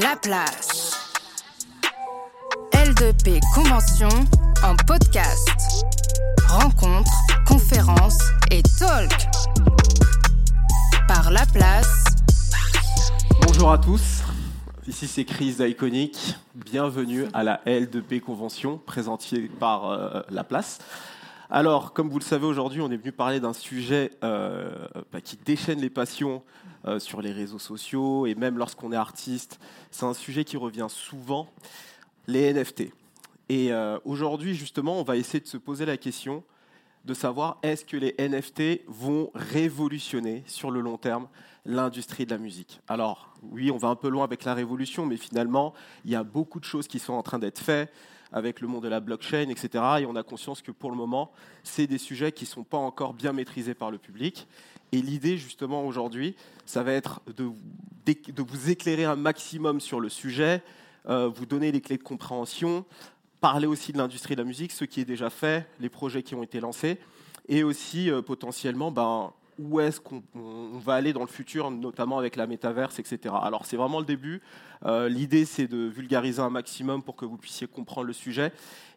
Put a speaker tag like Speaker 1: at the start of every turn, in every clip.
Speaker 1: La place. L2P Convention en podcast. Rencontres, conférences et talk. Par La Place.
Speaker 2: Bonjour à tous. Ici c'est Chris d'Iconic. Bienvenue à la L2P Convention présentée par euh, La Place. Alors, comme vous le savez, aujourd'hui, on est venu parler d'un sujet euh, bah, qui déchaîne les passions euh, sur les réseaux sociaux et même lorsqu'on est artiste. C'est un sujet qui revient souvent, les NFT. Et euh, aujourd'hui, justement, on va essayer de se poser la question de savoir est-ce que les NFT vont révolutionner sur le long terme l'industrie de la musique? Alors oui, on va un peu loin avec la révolution, mais finalement, il y a beaucoup de choses qui sont en train d'être faites avec le monde de la blockchain, etc. Et on a conscience que pour le moment, c'est des sujets qui ne sont pas encore bien maîtrisés par le public. Et l'idée, justement, aujourd'hui, ça va être de, vous éclairer un maximum sur le sujet, euh, vous donner les clés de compréhension, parler aussi de l'industrie de la musique, ce qui est déjà fait, les projets qui ont été lancés, et aussi euh, potentiellement ben, où est-ce qu'on va aller dans le futur, notamment avec la métaverse, etc. Alors c'est vraiment le début. Euh, l'idée c'est de vulgariser un maximum pour que vous puissiez comprendre le sujet.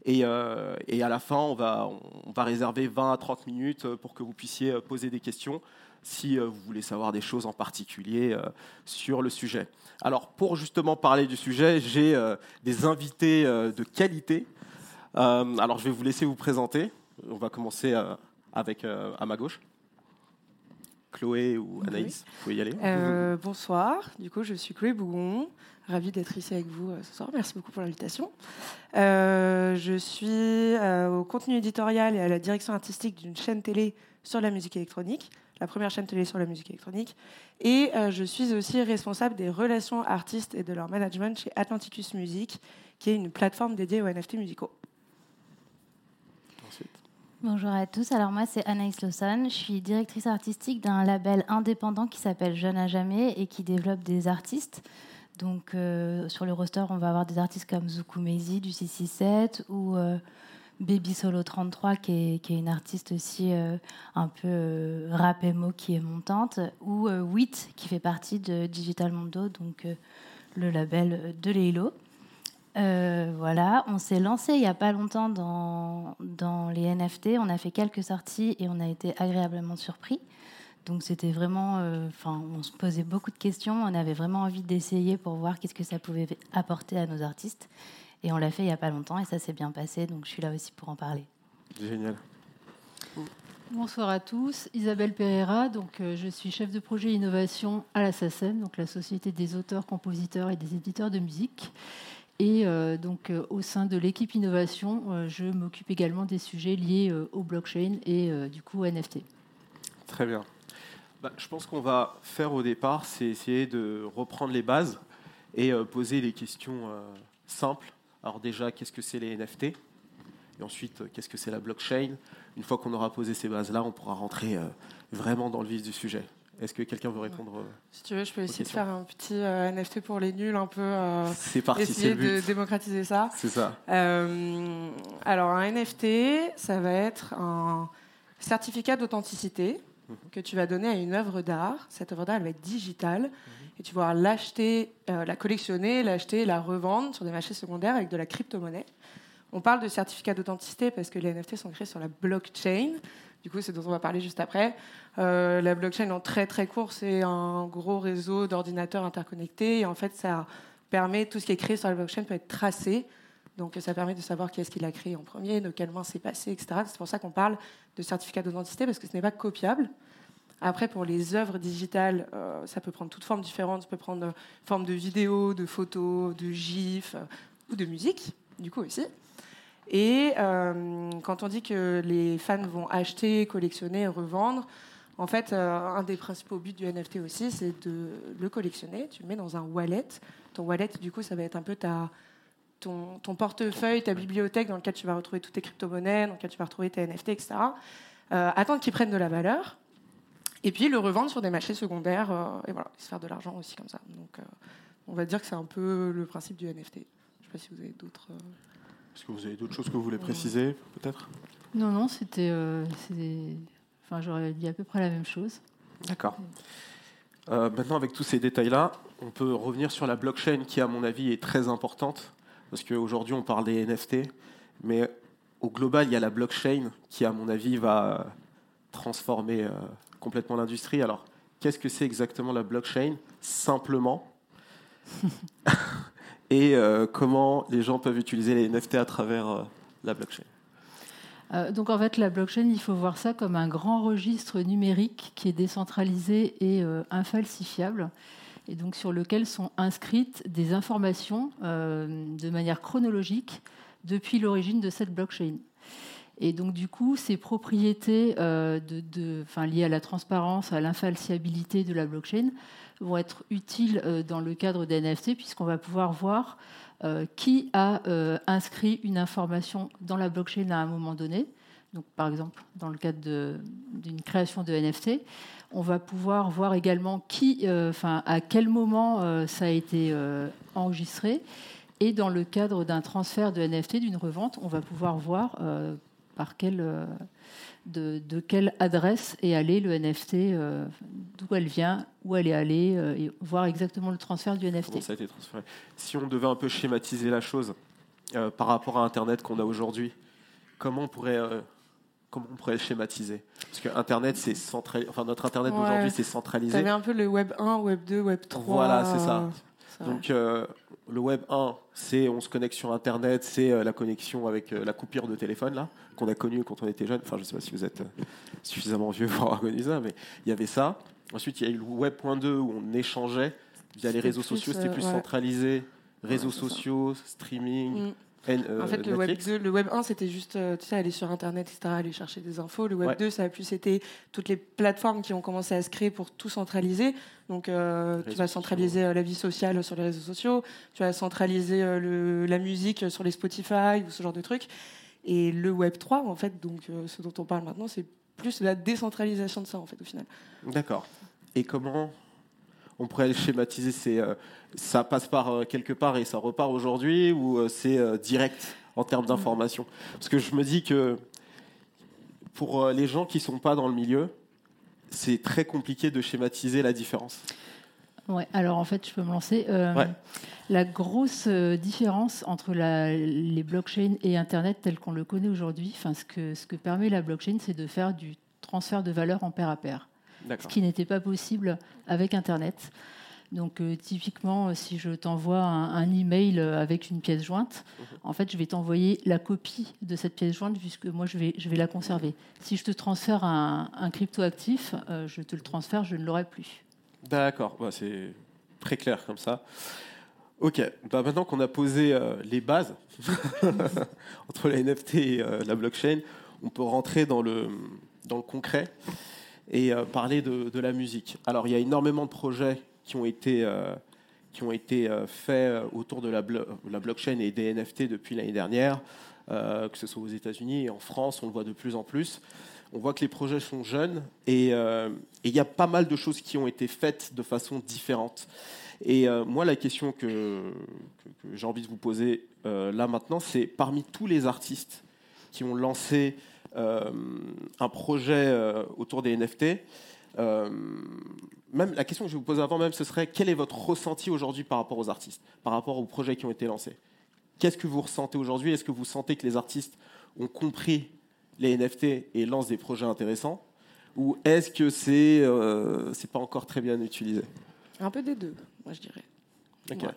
Speaker 2: Et, euh, et, à la fin, on va, on va réserver 20 à 30 minutes pour que vous puissiez poser des questions si vous voulez savoir des choses en particulier sur le sujet. Alors pour justement parler du sujet, j'ai des invités de qualité. alors je vais vous laisser vous présenter. On va commencer avec à ma gauche. Chloé ou Anaïs, vous pouvez y aller.
Speaker 3: Euh, bonsoir, du coup je suis Chloé Bougon, ravie d'être ici avec vous euh, ce soir, merci beaucoup pour l'invitation. Euh, je suis au contenu éditorial et à la direction artistique d'une chaîne télé sur la musique électronique, la première chaîne télé sur la musique électronique, et je suis aussi responsable des relations artistes et de leur management chez Atlanticus Music, qui est une plateforme dédiée aux NFT musicaux.
Speaker 4: Bonjour à tous. Alors moi, c'est Anaïs Lawson. Je suis directrice artistique d'un label indépendant qui s'appelle Jeune à jamais et qui développe des artistes. Donc euh, sur le roster, on va avoir des artistes comme Zuku Mezi du 667 ou euh, Baby Solo 33 qui est, une artiste aussi euh, un peu rap emo qui est montante ou Wit qui fait partie de Digital Mondo, donc le label de Leilo. Euh, voilà, on s'est lancé il n'y a pas longtemps dans, dans les NFT. On a fait quelques sorties et on a été agréablement surpris. Donc c'était vraiment, euh, enfin, on se posait beaucoup de questions. On avait vraiment envie d'essayer pour voir qu'est-ce que ça pouvait apporter à nos artistes. Et on l'a fait il n'y a pas longtemps et ça s'est bien passé. Donc je suis là aussi pour en parler.
Speaker 2: Génial.
Speaker 5: Bonsoir à tous, Isabelle Pereira, donc euh, je suis chef de projet innovation à la SACEM, donc la Société des auteurs, compositeurs et des éditeurs de musique. Et euh, donc, euh, au sein de l'équipe innovation, euh, je m'occupe également des sujets liés au blockchain et du coup NFT.
Speaker 2: Très bien. Bah, je pense qu'on va faire au départ, c'est essayer de reprendre les bases et poser les questions simples. Alors déjà, qu'est-ce que c'est les NFT Et ensuite, qu'est-ce que c'est la blockchain? Une fois qu'on aura posé ces bases-là, on pourra rentrer vraiment dans le vif du sujet. Est-ce que quelqu'un veut répondre euh,
Speaker 3: Si tu veux, je peux essayer de faire un petit euh, NFT pour les nuls, un peu. Euh,
Speaker 2: c'est parti,
Speaker 3: essayer de démocratiser ça.
Speaker 2: C'est ça.
Speaker 3: alors, un NFT, ça va être un certificat d'authenticité mhm. que tu vas donner à une œuvre d'art. Cette œuvre d'art, elle va être digitale. Mhm. Et tu vas l'acheter, la collectionner, l'acheter, la revendre sur des marchés secondaires avec de la crypto-monnaie. On parle de certificat d'authenticité parce que les NFT sont créés sur la blockchain. Du coup, c'est dont on va parler juste après. Euh, la blockchain, en très très court, c'est un gros réseau d'ordinateurs interconnectés. Et en fait, ça permet, tout ce qui est créé sur la blockchain peut être tracé. Donc, ça permet de savoir qui est-ce qui l'a créé en premier, de quelle main c'est passé, etc. C'est pour ça qu'on parle de certificat d'authenticité, parce que ce n'est pas copiable. Après, pour les œuvres digitales, euh, ça peut prendre toute forme différente. Ça peut prendre forme de vidéo, de photos, de gifs euh, ou de musique, du coup aussi. Et euh, quand on dit que les fans vont acheter, collectionner, revendre, en fait, euh, un des principaux buts du NFT aussi, c'est de le collectionner. Tu le mets dans un wallet. Ton wallet, du coup, ça va être un peu ta, ton, ton portefeuille, ta bibliothèque dans lequel tu vas retrouver toutes tes crypto-monnaies, dans lequel tu vas retrouver tes NFT, etc. Euh, attendre qu'ils prennent de la valeur. Et puis le revendre sur des marchés secondaires. et voilà, se faire de l'argent aussi comme ça. Donc, on va dire que c'est un peu le principe du NFT. Je ne sais pas si vous avez d'autres.
Speaker 2: Est-ce que vous avez d'autres choses que vous voulez préciser, peut-être?
Speaker 5: Non, non, c'était. Euh, enfin, j'aurais dit à peu près la même chose.
Speaker 2: D'accord. Euh, maintenant, avec tous ces détails-là, on peut revenir sur la blockchain qui, à mon avis, est très importante. Parce qu'aujourd'hui, on parle des NFT. Mais au global, il y a la blockchain qui, à mon avis, va transformer euh, complètement l'industrie. Alors, qu'est-ce que c'est exactement la blockchain? Simplement. Et euh, comment les gens peuvent utiliser les NFT à travers euh, la blockchain
Speaker 5: Euh, donc en fait, la blockchain, il faut voir ça comme un grand registre numérique qui est décentralisé et infalsifiable, et donc sur lequel sont inscrites des informations de manière chronologique depuis l'origine de cette blockchain. Et donc du coup, ces propriétés liées à la transparence, à l'infalsiabilité de la blockchain vont être utiles euh, dans le cadre des NFT, puisqu'on va pouvoir voir euh, qui a euh, inscrit une information dans la blockchain à un moment donné. Donc, par exemple, dans le cadre d'une création de NFT, on va pouvoir voir également qui, enfin, à quel moment ça a été enregistré. Et dans le cadre d'un transfert de NFT, d'une revente, on va pouvoir voir par quelle, euh, de, de quelle adresse est allé le NFT, euh, d'où elle vient, où elle est allée, euh, et voir exactement le transfert du NFT.
Speaker 2: Comment ça a été transféré? Si on devait un peu schématiser la chose euh, par rapport à Internet qu'on a aujourd'hui, comment on pourrait, euh, comment on pourrait le schématiser? Parce que Internet, c'est centralisé. Enfin, notre Internet
Speaker 3: Ouais.
Speaker 2: d'aujourd'hui, c'est
Speaker 3: Tu
Speaker 2: centralisé.
Speaker 3: avais un peu le Web 1, Web 2, Web 3.
Speaker 2: Voilà, c'est ça.
Speaker 3: ça.
Speaker 2: Donc, euh, le Web 1, c'est on se connecte sur Internet, c'est euh, la connexion avec euh, la coupure de téléphone, là, qu'on a connue quand on était jeune. Enfin, je ne sais pas si vous êtes euh, suffisamment vieux pour avoir connu ça, mais il y avait ça. Ensuite, il y a eu le Web.2 où on échangeait via les réseaux
Speaker 3: plus,
Speaker 2: sociaux, c'était plus
Speaker 3: ouais.
Speaker 2: centralisé. Réseaux
Speaker 3: ça.
Speaker 2: sociaux, streaming,
Speaker 3: Mm.
Speaker 2: N- euh,
Speaker 3: En fait, le Web
Speaker 2: Netflix.
Speaker 3: 2, le Web 1, c'était juste, euh, tu sais, aller sur Internet, etc., aller chercher des infos. Le Web
Speaker 2: Ouais.
Speaker 3: 2, ça a plus été toutes les plateformes qui ont commencé à se créer pour tout centraliser. Donc, euh, tu vas centraliser euh, la vie sociale sur les réseaux sociaux, tu vas centraliser le- la musique sur les Spotify ou ce genre de trucs. Et le Web 3, en fait, donc ce dont on parle maintenant, c'est plus la décentralisation de ça, en fait, au final.
Speaker 2: D'accord. Et comment on pourrait le schématiser c'est, euh, Ça passe par euh, quelque part et ça repart aujourd'hui ou euh, c'est direct en termes d'information? Parce que je me dis que pour les gens qui sont pas dans le milieu, c'est très compliqué de schématiser la différence.
Speaker 5: Ouais, alors en fait, je peux me lancer.
Speaker 2: Ouais.
Speaker 5: La grosse différence entre la- les blockchains et Internet tel qu'on le connaît aujourd'hui, ce, que, ce que permet la blockchain, c'est de faire du transfert de valeur en pair à pair, ce qui n'était pas possible avec Internet. Donc euh, typiquement, euh, si je t'envoie un, un email euh, avec une pièce jointe, en fait, je vais t'envoyer la copie de cette pièce jointe puisque moi, je vais, je vais la conserver. Si je te transfère un, un cryptoactif, euh, je te le transfère, je ne l'aurai plus.
Speaker 2: D'accord, Bah, c'est très clair comme ça. Ok, bah, maintenant qu'on a posé euh, les bases entre la NFT et la blockchain, on peut rentrer dans le, dans le concret et euh, parler de, la musique. Alors, il y a énormément de projets qui ont été, euh, qui ont été euh, faits autour de la, blo- la blockchain et des NFT depuis l'année dernière, que ce soit aux États-Unis et en France, on le voit de plus en plus. On voit que les projets sont jeunes et il y a pas mal de choses qui ont été faites de façon différente. Et moi, la question que, j'ai envie de vous poser là maintenant, c'est parmi tous les artistes qui ont lancé un projet euh, autour des NFT, euh, même la question que je vais vous poser avant même, ce serait quel est votre ressenti aujourd'hui par rapport aux artistes, par rapport aux projets qui ont été lancés? Qu'est-ce que vous ressentez aujourd'hui? Est-ce que vous sentez que les artistes ont compris les NFT et lancent des projets intéressants? Ou est-ce que c'est euh, c'est pas encore très bien utilisé?
Speaker 3: Un peu des deux, moi, je dirais.
Speaker 2: Ok.
Speaker 3: Ouais.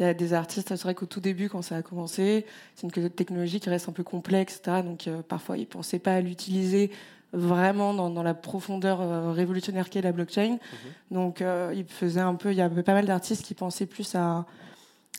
Speaker 3: Il y a des artistes, c'est vrai qu'au tout début, quand ça a commencé, c'est une technologie qui reste un peu complexe, etc. Donc euh, parfois, ils ne pensaient pas à l'utiliser vraiment dans, dans la profondeur euh, révolutionnaire qu'est la blockchain. Donc euh, ils faisaient un peu, il y avait pas mal d'artistes qui pensaient plus à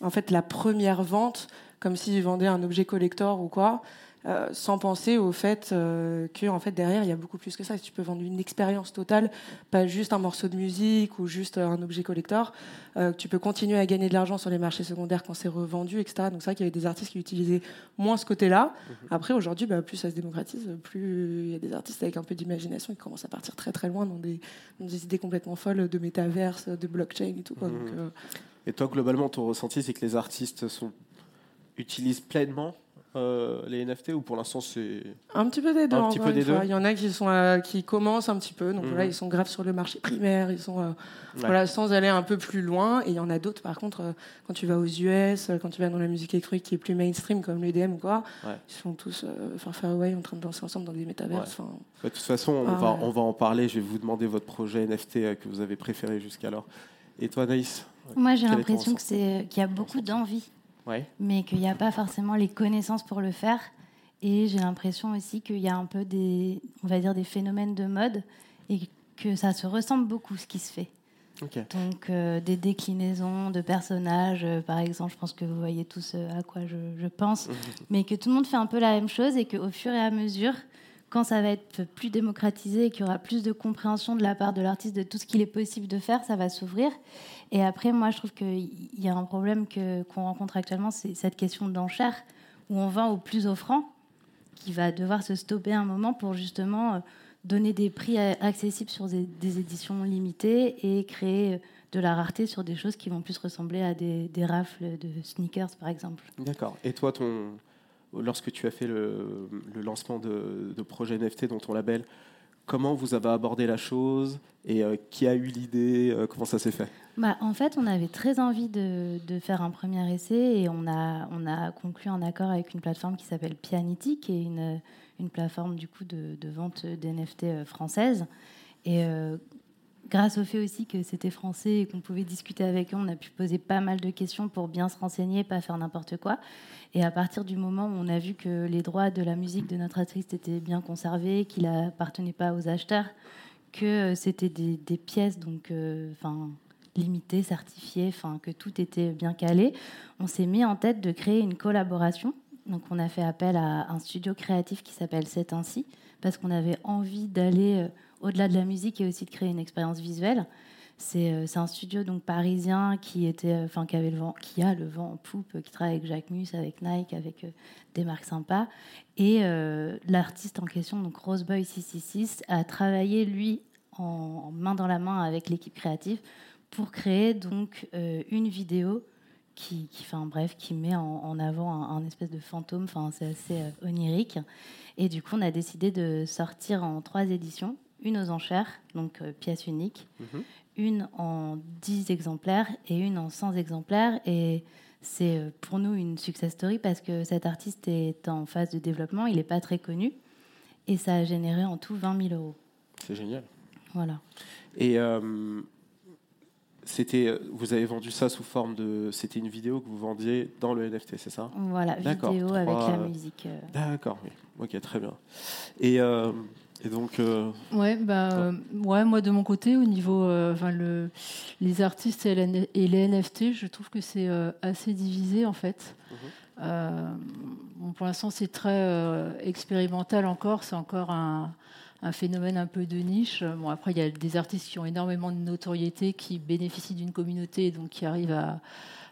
Speaker 3: en fait la première vente, comme s'ils vendaient un objet collector ou quoi. Euh, sans penser au fait euh, que en fait derrière il y a beaucoup plus que ça. Tu peux vendre une expérience totale, pas juste un morceau de musique ou juste euh, un objet collector. Euh, tu peux continuer à gagner de l'argent sur les marchés secondaires quand c'est revendu, etc. Donc c'est vrai qu'il y avait des artistes qui utilisaient moins ce côté-là. Après aujourd'hui, bah, plus ça se démocratise, plus il y a des artistes avec un peu d'imagination qui commencent à partir très très loin dans des, dans des idées complètement folles de métaverse, de blockchain et tout. Quoi.
Speaker 2: Mhm.
Speaker 3: Donc, euh,
Speaker 2: Et toi, globalement, ton ressenti, c'est que les artistes sont, utilisent pleinement euh, les NFT ou pour l'instant c'est
Speaker 3: Un petit peu des deux.
Speaker 2: Un petit peu des deux.
Speaker 3: Il y en a qui sont euh, qui commencent un petit peu. Donc
Speaker 2: Mhm.
Speaker 3: là, ils sont graves sur le marché primaire. Ils sont euh,
Speaker 2: Ouais.
Speaker 3: voilà sans aller un peu plus loin. Et il y en a d'autres, par contre, euh, quand tu vas aux US, quand tu vas dans la musique électronique qui est plus mainstream comme l'EDM ou quoi,
Speaker 2: Ouais.
Speaker 3: ils sont tous euh, far far away en train de danser ensemble dans des métaverses. Enfin,
Speaker 2: De toute façon, on,
Speaker 3: Ah
Speaker 2: va,
Speaker 3: ouais.
Speaker 2: on va en parler. Je vais vous demander votre projet NFT euh, que vous avez préféré jusqu'alors. Et toi, Naïs
Speaker 4: Moi, j'ai l'impression que c'est qu'il y a beaucoup d'envie,
Speaker 2: Ouais.
Speaker 4: mais qu'il n'y a pas forcément les connaissances pour le faire. Et j'ai l'impression aussi qu'il y a un peu des, on va dire, des phénomènes de mode et que ça se ressemble beaucoup ce qui se fait. Donc euh, des déclinaisons de personnages, euh, par exemple, je pense que vous voyez tous euh, à quoi je, je pense, mais que tout le monde fait un peu la même chose et qu'au fur et à mesure, quand ça va être plus démocratisé et qu'il y aura plus de compréhension de la part de l'artiste de tout ce qu'il est possible de faire, ça va s'ouvrir. Et après, moi, je trouve qu'il y a un problème qu'on rencontre actuellement, c'est cette question d'enchère, où on vend au plus offrant, qui va devoir se stopper un moment pour justement euh, donner des prix accessibles sur des, éditions limitées et créer euh, de la rareté sur des choses qui vont plus ressembler à des rafles de sneakers, par exemple.
Speaker 2: D'accord. Et toi, ton, lorsque tu as fait le, lancement de, projet NFT dans ton label, comment vous avez abordé la chose et euh, qui a eu l'idée euh, Comment ça s'est fait?
Speaker 4: Bah, en fait, on avait très envie de, faire un premier essai et on a, on a conclu un accord avec une plateforme qui s'appelle Pianity, qui est une, une plateforme du coup de, vente d'NFT euh, française. Et grâce au fait aussi que c'était français et qu'on pouvait discuter avec eux, on a pu poser pas mal de questions pour bien se renseigner, pas faire n'importe quoi. Et à partir du moment où on a vu que les droits de la musique de notre artiste étaient bien conservés, qu'il appartenait pas aux acheteurs, que euh, c'était des, des pièces donc, euh, enfin, limitées, certifiées, enfin, que tout était bien calé, on s'est mis en tête de créer une collaboration. Donc on a fait appel à un studio créatif qui s'appelle C'est ainsi, parce qu'on avait envie d'aller euh, au-delà de la musique et aussi de créer une expérience visuelle. C'est euh, un studio donc parisien qui était, euh, enfin qui avait le vent, qui a le vent en poupe, qui travaille avec Jacquemus, avec Nike, avec euh, des marques sympas. Et l'artiste en question, donc Roseboy 666, a travaillé lui en, main dans la main avec l'équipe créative pour créer donc une vidéo qui, qui, bref, qui met en, avant un, espèce de fantôme. Enfin, c'est assez onirique. Et du coup, on a décidé de sortir en trois éditions une aux enchères, donc euh, pièce unique,
Speaker 2: Mhm.
Speaker 4: une en 10 exemplaires et une en 100 exemplaires. Et c'est euh, pour nous une success story parce que cet artiste est en phase de développement, il n'est pas très connu. Et ça a généré en tout 20 000 euros.
Speaker 2: C'est génial.
Speaker 4: Voilà.
Speaker 2: Et euh, c'était, vous avez vendu ça sous forme de, c'était une vidéo que vous vendiez dans le NFT, c'est ça?
Speaker 4: Voilà, vidéo avec la musique.
Speaker 2: D'accord, oui. Ok, très bien. Et, euh, et donc, euh,
Speaker 5: Ouais, bah, euh, ouais, moi de mon côté, au niveau, euh, enfin, le, les artistes et, les- et les NFT, je trouve que c'est euh, assez divisé en fait.
Speaker 2: Mhm.
Speaker 5: Bon, pour l'instant, c'est très expérimental encore. C'est encore un, un phénomène un peu de niche. Bon, après, il y a des artistes qui ont énormément de notoriété, qui bénéficient d'une communauté, donc qui arrivent à,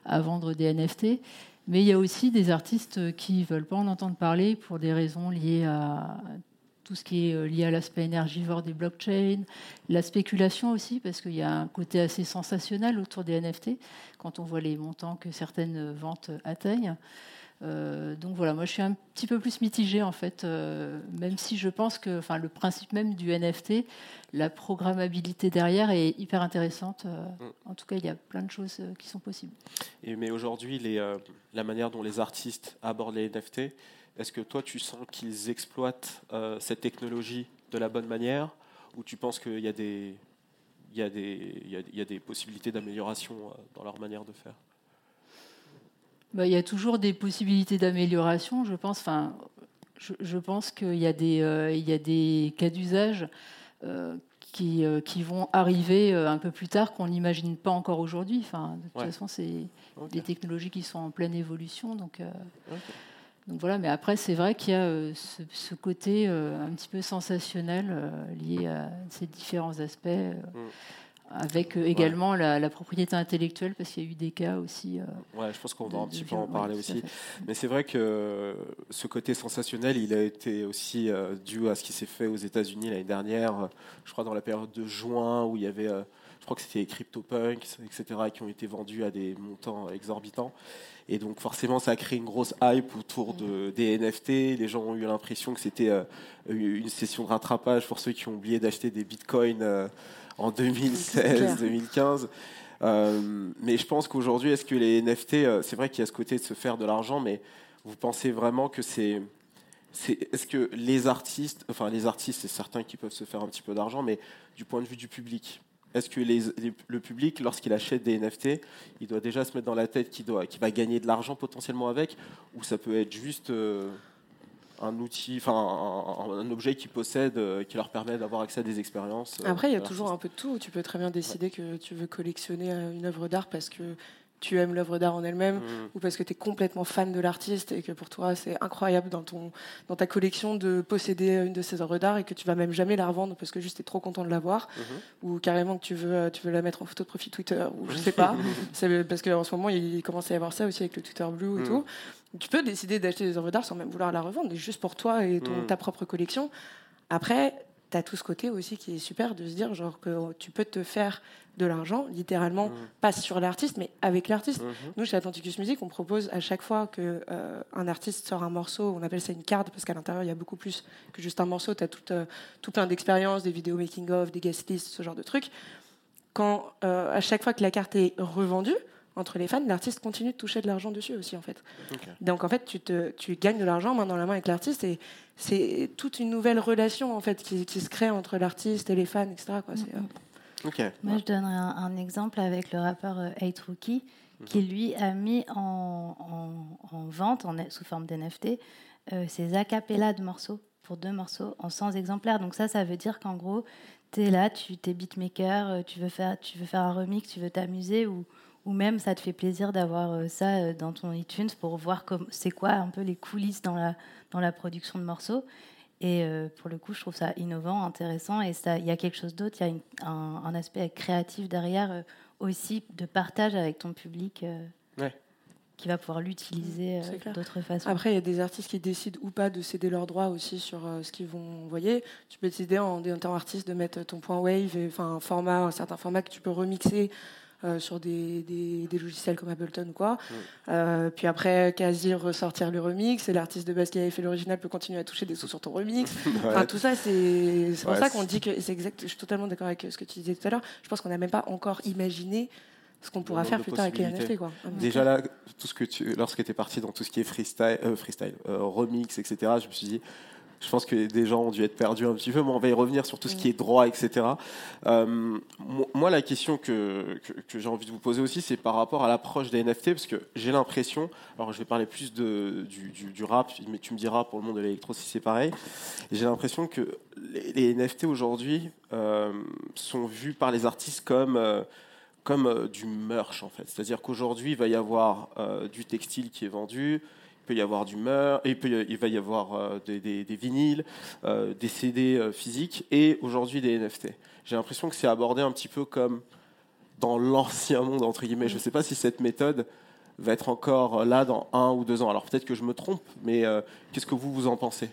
Speaker 5: à vendre des NFT. Mais il y a aussi des artistes qui veulent pas en entendre parler pour des raisons liées à tout ce qui est euh, lié à l'aspect énergivore des blockchains, la spéculation aussi, parce qu'il y a un côté assez sensationnel autour des NFT, quand on voit les montants que certaines ventes atteignent. Euh, donc voilà, moi je suis un petit peu plus mitigée en fait, euh, même si je pense que enfin, le principe même du NFT, la programmabilité derrière est hyper intéressante. Euh, En tout cas, il y a plein de choses euh, qui sont possibles.
Speaker 2: et- mais aujourd'hui, euh, la manière dont les artistes abordent les NFT, est-ce que toi, tu sens qu'ils exploitent euh, cette technologie de la bonne manière, ou tu penses qu'il y a des, il y a des, il y a, il y a des possibilités d'amélioration euh, dans leur manière de faire?
Speaker 5: Bah, il y a toujours des possibilités d'amélioration, je pense. Enfin, je, je pense qu'il y a des, euh, il y a des cas d'usage euh, qui, euh, qui vont arriver un peu plus tard qu'on n'imagine pas encore aujourd'hui. Enfin, de toute
Speaker 2: Ouais.
Speaker 5: façon, c'est des technologies qui sont en pleine évolution. Donc. Donc voilà. Mais après, c'est vrai qu'il y a euh, ce, ce côté euh, un petit peu sensationnel euh, lié à ces différents aspects.
Speaker 2: Mm.
Speaker 5: Avec également la, la propriété intellectuelle, parce qu'il y a eu des cas aussi.
Speaker 2: Ouais, je pense qu'on va un petit peu en
Speaker 5: ouais,
Speaker 2: parler aussi. Mais c'est vrai que ce côté sensationnel, il a été aussi dû à ce qui s'est fait aux États-Unis l'année dernière, je crois dans la période de juin, où il y avait je crois que c'était les CryptoPunks, etc., qui ont été vendus à des montants exorbitants. Et donc forcément, ça a créé une grosse hype autour de, des NFT. Les gens ont eu l'impression que c'était euh, une session de rattrapage pour ceux qui ont oublié d'acheter des bitcoins euh, en 2016-2015. Euh, mais je pense qu'aujourd'hui, est-ce que les NFT, c'est vrai qu'il y a ce côté de se faire de l'argent, mais vous pensez vraiment que c'est est-ce que les artistes, enfin les artistes, c'est certains qui peuvent se faire un petit peu d'argent, mais du point de vue du public, est-ce que le public, lorsqu'il achète des NFT, il doit déjà se mettre dans la tête qu'il va gagner de l'argent potentiellement avec, ou ça peut être juste euh, un outil, enfin un, objet qu'ils possèdent euh, qui leur permet d'avoir accès à des expériences.
Speaker 3: Euh, Après, il y a toujours un peu de tout. Tu peux très bien décider que tu veux collectionner une œuvre d'art parce que tu aimes l'œuvre d'art en elle-même mm. ou parce que tu es complètement fan de l'artiste et que pour toi c'est incroyable dans, ton, dans ta collection de posséder une de ces œuvres d'art et que tu vas même jamais la revendre parce que juste tu es trop content de l'avoir mm-hmm. ou carrément que tu veux, tu veux la mettre en photo de profil Twitter ou je sais pas. c'est parce qu'en ce moment il commence à y avoir ça aussi avec le Twitter Blue et mm. tout. Tu peux décider d'acheter des œuvres d'art sans même vouloir la revendre, juste pour toi et ton, mm. ta propre collection. Après, tu as tout ce côté aussi qui est super de se dire genre que tu peux te faire de l'argent, littéralement, mmh. pas sur l'artiste, mais avec l'artiste. Mmh. Nous, chez Atlanticus Music, on propose à chaque fois qu'un euh, un artiste sort un morceau, on appelle ça une carte, parce qu'à l'intérieur, il y a beaucoup plus que juste un morceau. Tu as tout, euh, tout, plein d'expériences, des vidéos making-of, des guest lists, ce genre de trucs. Quand, euh, à chaque fois que la carte est revendue, entre les fans, l'artiste continue de toucher de l'argent dessus aussi, en fait. Donc, en fait, tu, te, tu gagnes de l'argent main dans la main avec l'artiste et c'est toute une nouvelle relation, en fait, qui, se crée entre l'artiste et les fans, etc. Quoi.
Speaker 4: Moi, je donnerai un, exemple avec le rappeur euh, Hate Rookie, qui mhm. lui a mis en, vente, en, sous forme d'NFT, euh, ses acapellas de morceaux, pour deux morceaux, en 100 exemplaires. Donc ça, ça veut dire qu'en gros, tu es là, tu es beatmaker, euh, tu veux, faire, tu veux faire un remix, tu veux t'amuser, ou, ou même ça te fait plaisir d'avoir ça dans ton iTunes pour voir c'est quoi un peu les coulisses dans la, dans la production de morceaux. Et euh, pour le coup, je trouve ça innovant, intéressant. Et il y a quelque chose d'autre, il y a un, aspect créatif derrière euh, aussi de partage avec ton public. Euh, qui va pouvoir l'utiliser d'autres façons.
Speaker 3: Après, il y a des artistes qui décident ou pas de céder leurs droits aussi sur ce qu'ils vont envoyer. Tu peux décider en, en tant artiste de mettre ton point wave, enfin un format, un certain format que tu peux remixer euh, sur des, des, logiciels comme Ableton ou quoi. Mm. Euh, puis après, quasi ressortir le remix, et l'artiste de base qui avait fait l'original peut continuer à toucher des sous sur ton remix. enfin, tout ça, c'est pour ça qu'on dit que c'est exact. Je suis totalement d'accord avec ce que tu disais tout à l'heure. Je pense qu'on n'a même pas encore imaginé ce qu'on pourra faire plus tard avec les NFT. Quoi.
Speaker 2: Déjà là, tout ce que tu, lorsque tu es parti dans tout ce qui est freestyle, euh, freestyle remix, etc., je me suis dit, je pense que des gens ont dû être perdus un petit peu, mais on va y revenir sur tout ce qui est droit, etc. Euh, moi, la question que, que, j'ai envie de vous poser aussi, c'est par rapport à l'approche des NFT, parce que j'ai l'impression, alors je vais parler plus du, du, rap, mais tu me diras pour le monde de l'électro si c'est pareil, j'ai l'impression que les, NFT aujourd'hui euh, sont vus par les artistes comme... Euh, comme du merch en fait. C'est-à-dire qu'aujourd'hui, il va y avoir du textile qui est vendu, peut y avoir du meur, il, peut, il va y avoir euh, des, vinyles, euh, des CD euh, physiques et aujourd'hui des NFT. J'ai l'impression que c'est abordé un petit peu comme dans l'ancien monde, entre guillemets. Je ne sais pas si cette méthode va être encore là dans un ou deux ans. Alors peut-être que je me trompe, mais qu'est-ce que vous, vous en pensez?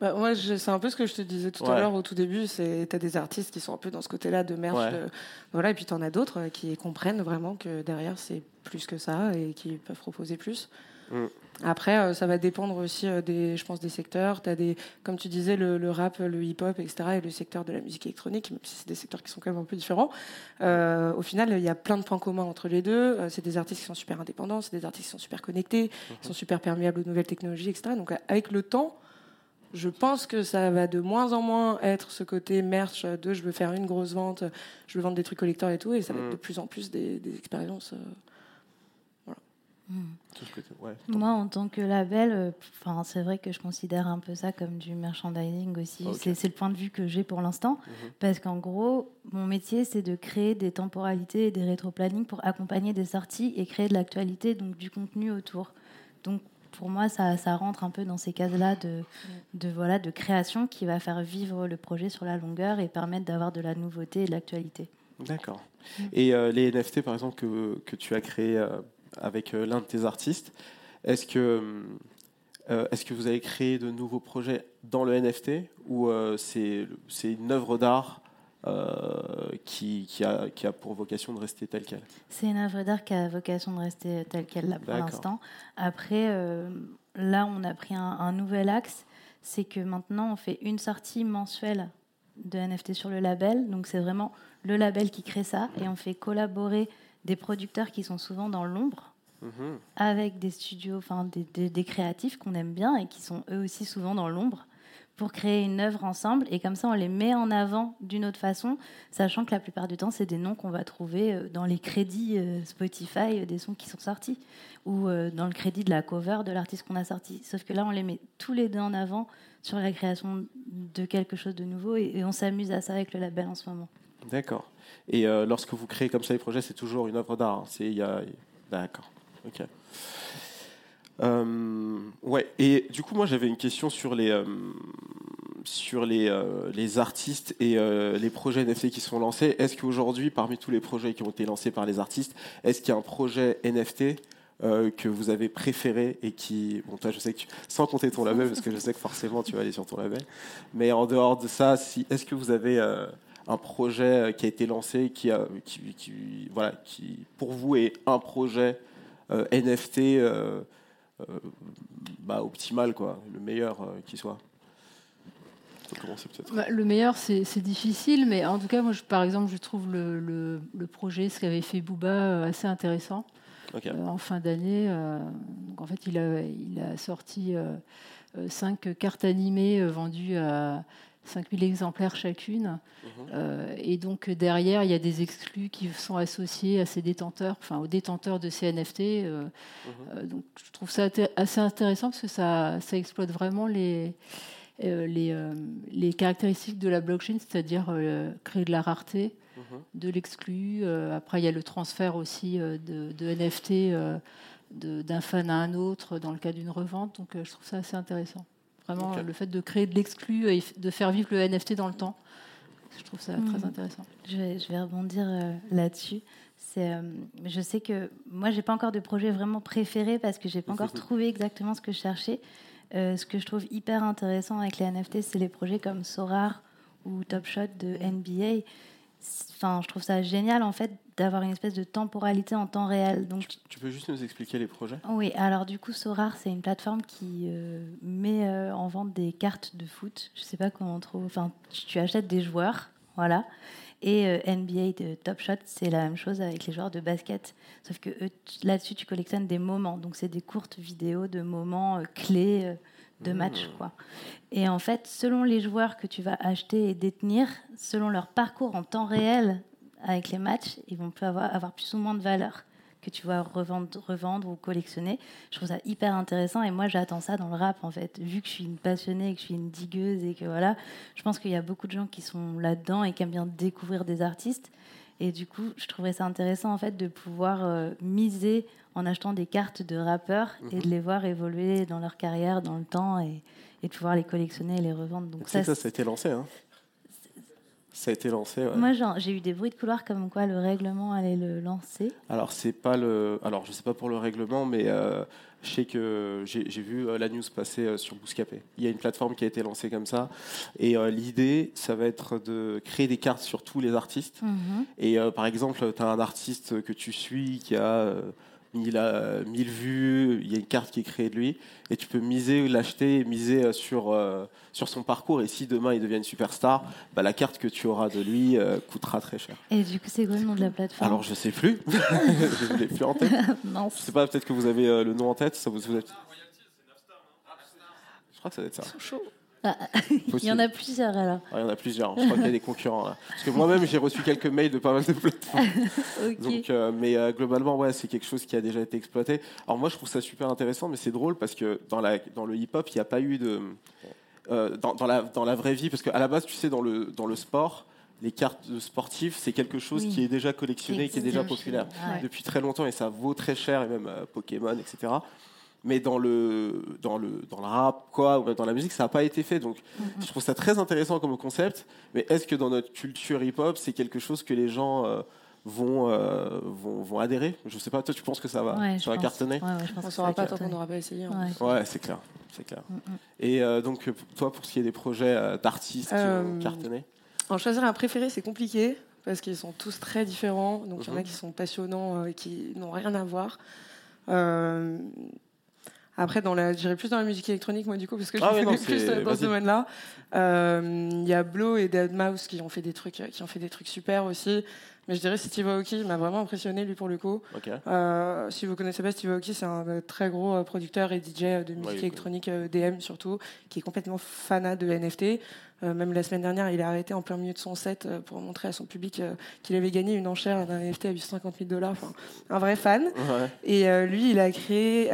Speaker 3: Bah, moi, c'est un peu ce que je te disais tout à l'heure au tout début. C'est as des artistes qui sont un peu dans ce côté-là de merch, voilà, et puis tu en as d'autres qui comprennent vraiment que derrière c'est plus que ça et qui peuvent proposer plus. Mm. Après, euh, ça va dépendre aussi euh, des, je pense, des secteurs. As des, comme tu disais, le, rap, le hip-hop, etc., et le secteur de la musique électronique, même si c'est des secteurs qui sont quand même un peu différents. Euh, au final, il y a plein de points communs entre les deux. c'est des artistes qui sont super indépendants, c'est des artistes qui sont super connectés, qui sont super perméables aux nouvelles technologies, etc. Donc, avec le temps, je pense que ça va de moins en moins être ce côté merch de je veux faire une grosse vente, je veux vendre des trucs collecteurs et tout, et ça va être mm. de plus en plus des, expériences. Euh, voilà.
Speaker 4: Mm. Moi, en tant que label, euh, enfin, c'est vrai que je considère un peu ça comme du merchandising aussi. C'est le point de vue que j'ai pour l'instant, mm-hmm. parce qu'en gros, mon métier, c'est de créer des temporalités et des rétro-plannings pour accompagner des sorties et créer de l'actualité, donc du contenu autour. Donc pour moi, ça, rentre un peu dans ces cases-là de, de, voilà, de création qui va faire vivre le projet sur la longueur et permettre d'avoir de la nouveauté et de l'actualité.
Speaker 2: D'accord. Et euh, les NFT, par exemple, que, que tu as créé euh, avec euh, l'un de tes artistes, est-ce que, est-ce que vous avez créé de nouveaux projets dans le NFT ou c'est une œuvre d'art euh, qui, qui, a, qui a pour vocation de rester telle qu'elle
Speaker 4: C'est une œuvre d'art qui a vocation de rester telle qu'elle là pour l'instant. Après, euh, là, on a pris un, un nouvel axe, c'est que maintenant, on fait une sortie mensuelle de NFT sur le label. Donc, c'est vraiment le label qui crée ça, et on fait collaborer des producteurs qui sont souvent dans l'ombre
Speaker 2: Mhm.
Speaker 4: avec des studios, enfin des, des- des créatifs qu'on aime bien et qui sont eux aussi souvent dans l'ombre pour créer une œuvre ensemble et comme ça on les met en avant d'une autre façon, sachant que la plupart du temps c'est des noms qu'on va trouver euh, dans les crédits euh, Spotify euh, des sons qui sont sortis ou dans le crédit de la cover de l'artiste qu'on a sorti. Sauf que là on les met tous les deux en avant sur la création de quelque chose de nouveau et, on s'amuse à ça avec le label en ce moment.
Speaker 2: D'accord. Et lorsque vous créez comme ça les projets, c'est toujours une œuvre d'art. hein. C'est y a... D'accord. Ok. Euh, ouais. Et du coup, moi, j'avais une question sur les euh, sur les, euh, les artistes et les projets NFT qui sont lancés. Est-ce qu'aujourd'hui, parmi tous les projets qui ont été lancés par les artistes, est-ce qu'il y a un projet NFT que vous avez préféré et qui, bon, toi, je sais que tu- sans compter ton label, parce que je sais que forcément tu vas aller sur ton label, mais en dehors de ça, est-ce que vous avez un projet qui a été lancé, qui, a, qui, voilà, qui pour vous est un projet NFT bah, optimal, quoi, le meilleur euh, qui soit.
Speaker 5: Bah, le meilleur, c'est difficile, mais en tout cas, moi, je- par exemple, je trouve le, le- le projet, ce qu'avait fait Booba, euh, assez intéressant. Euh, en fin d'année, euh, en fait, il a, il a sorti euh, euh, cinq cartes animées euh, vendues à 5000 exemplaires chacune.
Speaker 2: Mhm.
Speaker 5: Euh, et donc, derrière, il y a des exclus qui sont associés à ces détenteurs, enfin aux détenteurs de ces NFT. euh,
Speaker 2: Mhm.
Speaker 5: euh, donc, je trouve ça assez intéressant parce que ça, ça exploite vraiment les, les, les caractéristiques de la blockchain, c'est-à-dire créer de la rareté,
Speaker 2: Mhm.
Speaker 5: de l'exclu. Après, il y a le transfert aussi de, de NFT d'un fan à un autre dans le cas d'une revente. Donc, je trouve ça assez intéressant. Vraiment, le fait de créer de l'exclu et de faire vivre le NFT dans le temps, je trouve ça très intéressant.
Speaker 4: Je vais, je vais rebondir euh, là-dessus. C'est, euh, je sais que moi, j'ai pas encore de projet vraiment préféré parce que j'ai pas encore trouvé exactement ce que je cherchais. Euh, ce que je trouve hyper intéressant avec les NFT, c'est les projets comme Sorar ou Top Shot de NBA. Enfin, je trouve ça génial en fait d'avoir une espèce de temporalité en temps réel. Donc,
Speaker 2: Tu peux juste nous expliquer les projets?
Speaker 4: Oui, alors du coup, Sorar, c'est une plateforme qui euh, met euh, en vente des cartes de foot. Je sais pas comment on trouve. Enfin, tu tu achètes des joueurs, voilà. Et euh, NBA de Top Shot, c'est la même chose avec les joueurs de basket. Sauf que là-dessus, tu collectionnes des moments. Donc, c'est des courtes vidéos de moments clés de match, quoi. Et en fait, selon les joueurs que tu vas acheter et détenir, selon leur parcours en temps réel avec les matchs, ils vont plus avoir, avoir plus ou moins de valeur que tu vas revendre, revendre ou collectionner. Je trouve ça hyper intéressant et moi j'attends ça dans le rap en fait. Vu que je suis une passionnée, que je suis une digueuse et que voilà, je pense qu'il y a beaucoup de gens qui sont là-dedans et qui aiment bien découvrir des artistes. Et du coup, je trouverais ça intéressant en fait de pouvoir euh, miser en achetant des cartes de rappeurs et de les voir évoluer dans leur carrière, dans le temps et, et de pouvoir les collectionner et les revendre. Donc
Speaker 2: ça,
Speaker 4: c'est-
Speaker 2: ça a été lancé. Hein ça a été lancé. ouais.
Speaker 4: moi j'ai eu des bruits de couloir comme quoi le règlement allait le lancer.
Speaker 2: Alors c'est pas le, alors je sais pas pour le règlement, mais euh, je sais que j'ai vu euh, la news passer euh, sur Bouscapé. Il y a une plateforme qui a été lancée comme ça, et euh, l'idée, ça va être de créer des cartes sur tous les artistes.
Speaker 4: Mhm.
Speaker 2: Et euh, par exemple, tu as un artiste que tu suis qui a euh, 1000, euh, 1000 vues, il y a une carte qui est créée de lui, et tu peux miser, l'acheter, miser euh, sur, euh, sur son parcours. Et si demain il devient une superstar, bah, la carte que tu auras de lui euh, coûtera très cher.
Speaker 4: Et du coup, c'est quoi le nom de la plateforme?
Speaker 2: Alors je sais plus, je l'ai plus en tête.
Speaker 4: Mince.
Speaker 2: Je sais pas, peut-être que vous avez euh, le nom en tête. Ça vous, vous êtes- Je crois que ça doit être ça.
Speaker 4: Ah, Il y en a plusieurs alors.
Speaker 2: Ah, il y en a plusieurs. Je crois qu'il y a des concurrents. Là. Parce que moi-même, j'ai reçu quelques mails de pas mal de plateformes. Donc, euh, mais euh, globalement, ouais, c'est quelque chose qui a déjà été exploité. Alors moi, je trouve ça super intéressant, mais c'est drôle parce que dans, la, dans le hip-hop, il n'y a pas eu de... euh, dans, dans la, dans la vraie vie, parce qu'à la base, tu sais, dans le, dans le sport, les cartes sportives, c'est quelque chose
Speaker 4: Oui.
Speaker 2: qui est déjà collectionné, qui est déjà populaire
Speaker 4: ouais.
Speaker 2: depuis très longtemps et ça vaut très cher, et même Pokémon, etc. Mais dans le, dans, le, dans le rap, quoi, ou même dans la musique, ça n'a pas été fait. Donc, je trouve ça très intéressant comme concept. Mais est-ce que dans notre culture hip-hop, c'est quelque chose que les gens euh, vont, euh, vont, vont adhérer? Je sais pas, toi, tu penses que ça va,
Speaker 4: Ouais,
Speaker 2: ça
Speaker 4: je
Speaker 2: va
Speaker 4: pense.
Speaker 2: cartonner?
Speaker 4: Ouais, ouais, je pense
Speaker 3: On saura pas tant qu'on n'aura pas essayé. hein.
Speaker 4: Ouais.
Speaker 2: Ouais, c'est clair. C'est clair.
Speaker 4: Mm.
Speaker 2: Et euh, donc, toi, pour ce qui est des projets euh, d'artistes qui
Speaker 3: Euh,
Speaker 2: ont cartonné
Speaker 3: En choisir un préféré, c'est compliqué parce qu'ils sont tous très différents. Donc il y en a
Speaker 2: Mhm.
Speaker 3: qui sont passionnants et qui n'ont rien à voir. Euh, Après, dans la, j'irai plus dans la musique électronique, moi, du coup, parce que je
Speaker 2: Ah ouais, non,
Speaker 3: plus euh, dans ce domaine-là. Euh, Il y a Blow et Deadmau5 qui ont fait des trucs, qui ont fait des trucs super aussi. Mais je dirais Steve Aoki m'a vraiment impressionné, lui, pour le coup.
Speaker 2: Ok.
Speaker 3: Euh, si vous connaissez pas Steve Aoki, c'est un euh, très gros euh, producteur et DJ euh, de musique électronique DM surtout, qui est complètement fanat de NFT. Euh, même la semaine dernière, il a arrêté en plein milieu de son set euh, pour montrer à son public euh, qu'il avait gagné une enchère d'un NFT à 850 000 dollars. Enfin, un vrai fan.
Speaker 2: Ouais.
Speaker 3: Et lui, il a créé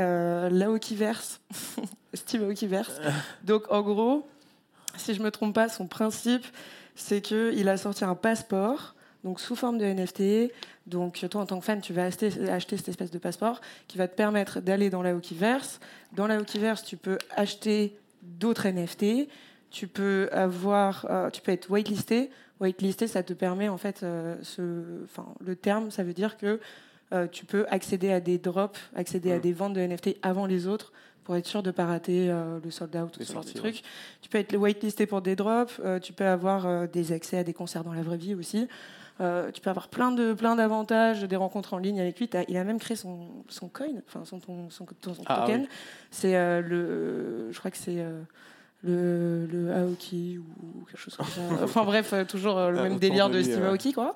Speaker 3: l'Aokiverse, Steve Aokiverse. Donc, en gros, si je me trompe pas, son principe, c'est qu'il a sorti un passeport, donc sous forme de NFT. Donc, toi, en tant que fan, tu vas acheter, acheter cette espèce de passeport qui va te permettre d'aller dans l'Aokiverse. Dans l'Aokiverse, tu peux acheter d'autres NFT. Tu peux avoir, euh, tu peux être whitelisté. Whitelisté, ça te permet en fait, euh, ce, enfin, le terme, ça veut dire que euh, tu peux accéder à des drops, accéder à
Speaker 2: Mm.
Speaker 3: des ventes de NFT avant les autres pour être sûr de ne pas rater euh, le sold out ou
Speaker 2: Les
Speaker 3: ce genre de trucs. Tu peux être whitelisté pour des drops, euh, tu peux avoir des accès à des concerts dans la vraie vie aussi. Euh, tu peux avoir plein de plein d'avantages, des rencontres en ligne avec lui. Il a même créé son, son coin, enfin son, ton- son, son
Speaker 2: Ah,
Speaker 3: token.
Speaker 2: oui.
Speaker 3: C'est euh, le, je crois que c'est euh, le, le Aoki ou quelque chose comme ça. Enfin bref, toujours le
Speaker 2: Ah,
Speaker 3: même délire
Speaker 2: de
Speaker 3: de Steve. Aoki quoi.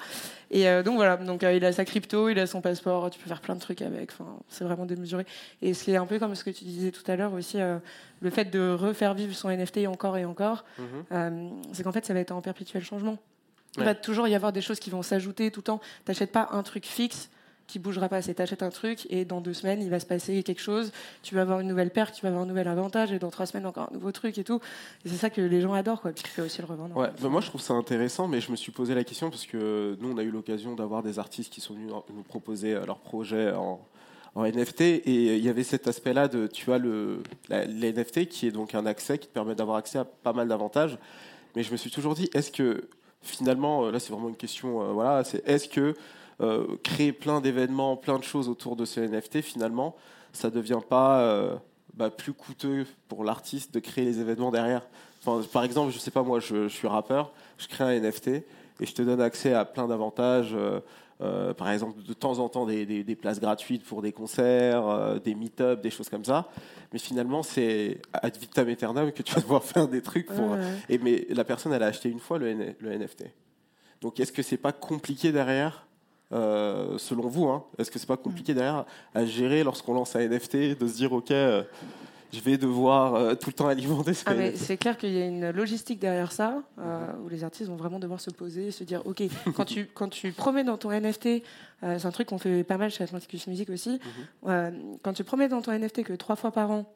Speaker 3: Et donc voilà, donc il a sa crypto, il a son passeport, tu peux faire plein de trucs avec. Enfin, c'est vraiment démesuré. Et c'est un peu comme ce que tu disais tout à l'heure aussi, le fait de refaire vivre son NFT encore et encore,
Speaker 2: Mhm.
Speaker 3: euh, c'est qu'en fait ça va être en perpétuel changement. Il
Speaker 2: Ouais.
Speaker 3: va toujours y avoir des choses qui vont s'ajouter tout le temps. T'achètes pas un truc fixe qui bougera pas. C'est t'achètes un truc et dans deux semaines il va se passer quelque chose. Tu vas avoir une nouvelle paire, tu vas avoir un nouvel avantage et dans trois semaines encore un nouveau truc et tout. Et c'est ça que les gens adorent quoi. Puis tu peux aussi le revendre.
Speaker 2: Ouais, bah moi je trouve ça intéressant, mais je me suis posé la question parce que nous on a eu l'occasion d'avoir des artistes qui sont venus nous proposer euh, leurs projets en, en NFT et il y avait cet aspect-là de tu as le la- les NFT qui est donc un accès qui te permet d'avoir accès à pas mal d'avantages, mais je me suis toujours dit est-ce que finalement euh, là c'est vraiment une question euh, voilà c'est est-ce que euh, créer plein d'événements, plein de choses autour de ce NFT finalement ça devient pas bah, plus coûteux pour l'artiste de créer les événements derrière? Enfin, par exemple, je sais pas, moi, je, suis rappeur, je crée un NFT et je te donne accès à plein d'avantages. Euh, par exemple, de temps en temps, des, des- des places gratuites pour des concerts, euh, des meet-up, des choses comme ça. Mais finalement, c'est ad vitam aeternam que tu vas devoir faire des trucs pour.
Speaker 3: Ouais, ouais.
Speaker 2: Et mais la personne, elle a acheté une fois le, N- le NFT. Donc, est-ce que c'est pas compliqué derrière euh, selon vous, hein, est-ce que c'est pas compliqué derrière à gérer lorsqu'on lance un NFT, de se dire ok, je vais devoir euh, tout le temps alimenter
Speaker 3: Ah, c'est clair qu'il y a une logistique derrière ça, euh, où les artistes vont vraiment devoir se poser et se dire, ok, quand tu, quand tu promets dans ton NFT, euh, c'est un truc qu'on fait pas mal chez Atlanticus Music aussi, euh, quand tu promets dans ton NFT que trois fois par an,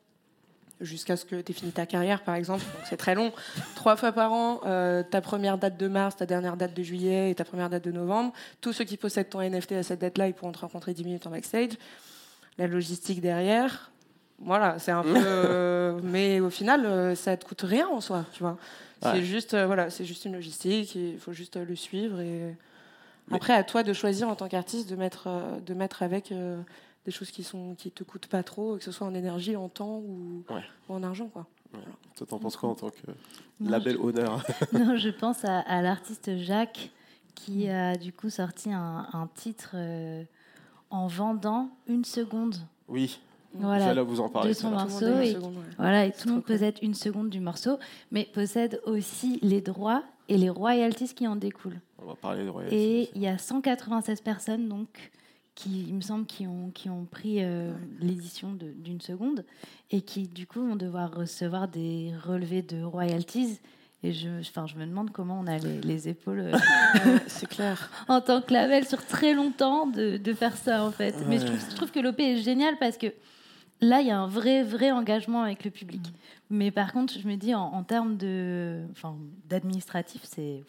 Speaker 3: jusqu'à ce que tu aies fini ta carrière par exemple, c'est très long, trois fois par an, euh, ta première date de mars, ta dernière date de juillet et ta première date de novembre, tous ceux qui possèdent ton NFT à cette date-là, ils pourront te rencontrer 10 minutes en backstage. La logistique derrière, voilà, c'est un peu. mais au final, euh, ça te coûte rien en soi, tu vois. C'est
Speaker 2: Ouais.
Speaker 3: juste, euh, voilà, c'est juste une logistique. Il faut juste euh, le suivre et
Speaker 2: Mais-
Speaker 3: après à toi de choisir en tant qu'artiste de mettre, de mettre avec euh, des choses qui sont qui te coûtent pas trop, que ce soit en énergie, en temps ou,
Speaker 2: Ouais.
Speaker 3: ou en argent, quoi.
Speaker 2: Toi, t'en penses quoi en tant que
Speaker 4: Non,
Speaker 2: label
Speaker 4: je-
Speaker 2: honneur
Speaker 4: Non, je pense à, à l'artiste Jacques qui a du coup sorti un, un titre euh, en vendant une seconde
Speaker 2: Oui,
Speaker 4: voilà,
Speaker 2: j'allais vous en parler.
Speaker 4: de son morceau. Et,
Speaker 3: seconde, ouais.
Speaker 4: voilà, et tout le monde
Speaker 3: cool.
Speaker 4: possède une seconde du morceau, mais possède aussi les droits et les royalties qui en découlent.
Speaker 2: On va parler de royalties.
Speaker 4: Et il y a 196 personnes, donc, qui, il me semble, qui ont, qui ont pris euh, l'édition d'une seconde et qui, du coup, vont devoir recevoir des relevés de royalties. Et je, enfin, je me demande comment on a les, les épaules euh,
Speaker 3: c'est clair.
Speaker 4: en tant que label sur très longtemps de, de faire ça, en fait. Mais je trouve, je trouve que l'OP est génial parce que là, il y a un vrai, vrai engagement avec le public. Mais par contre, je me dis, en, en termes de, enfin, d'administratif, c'est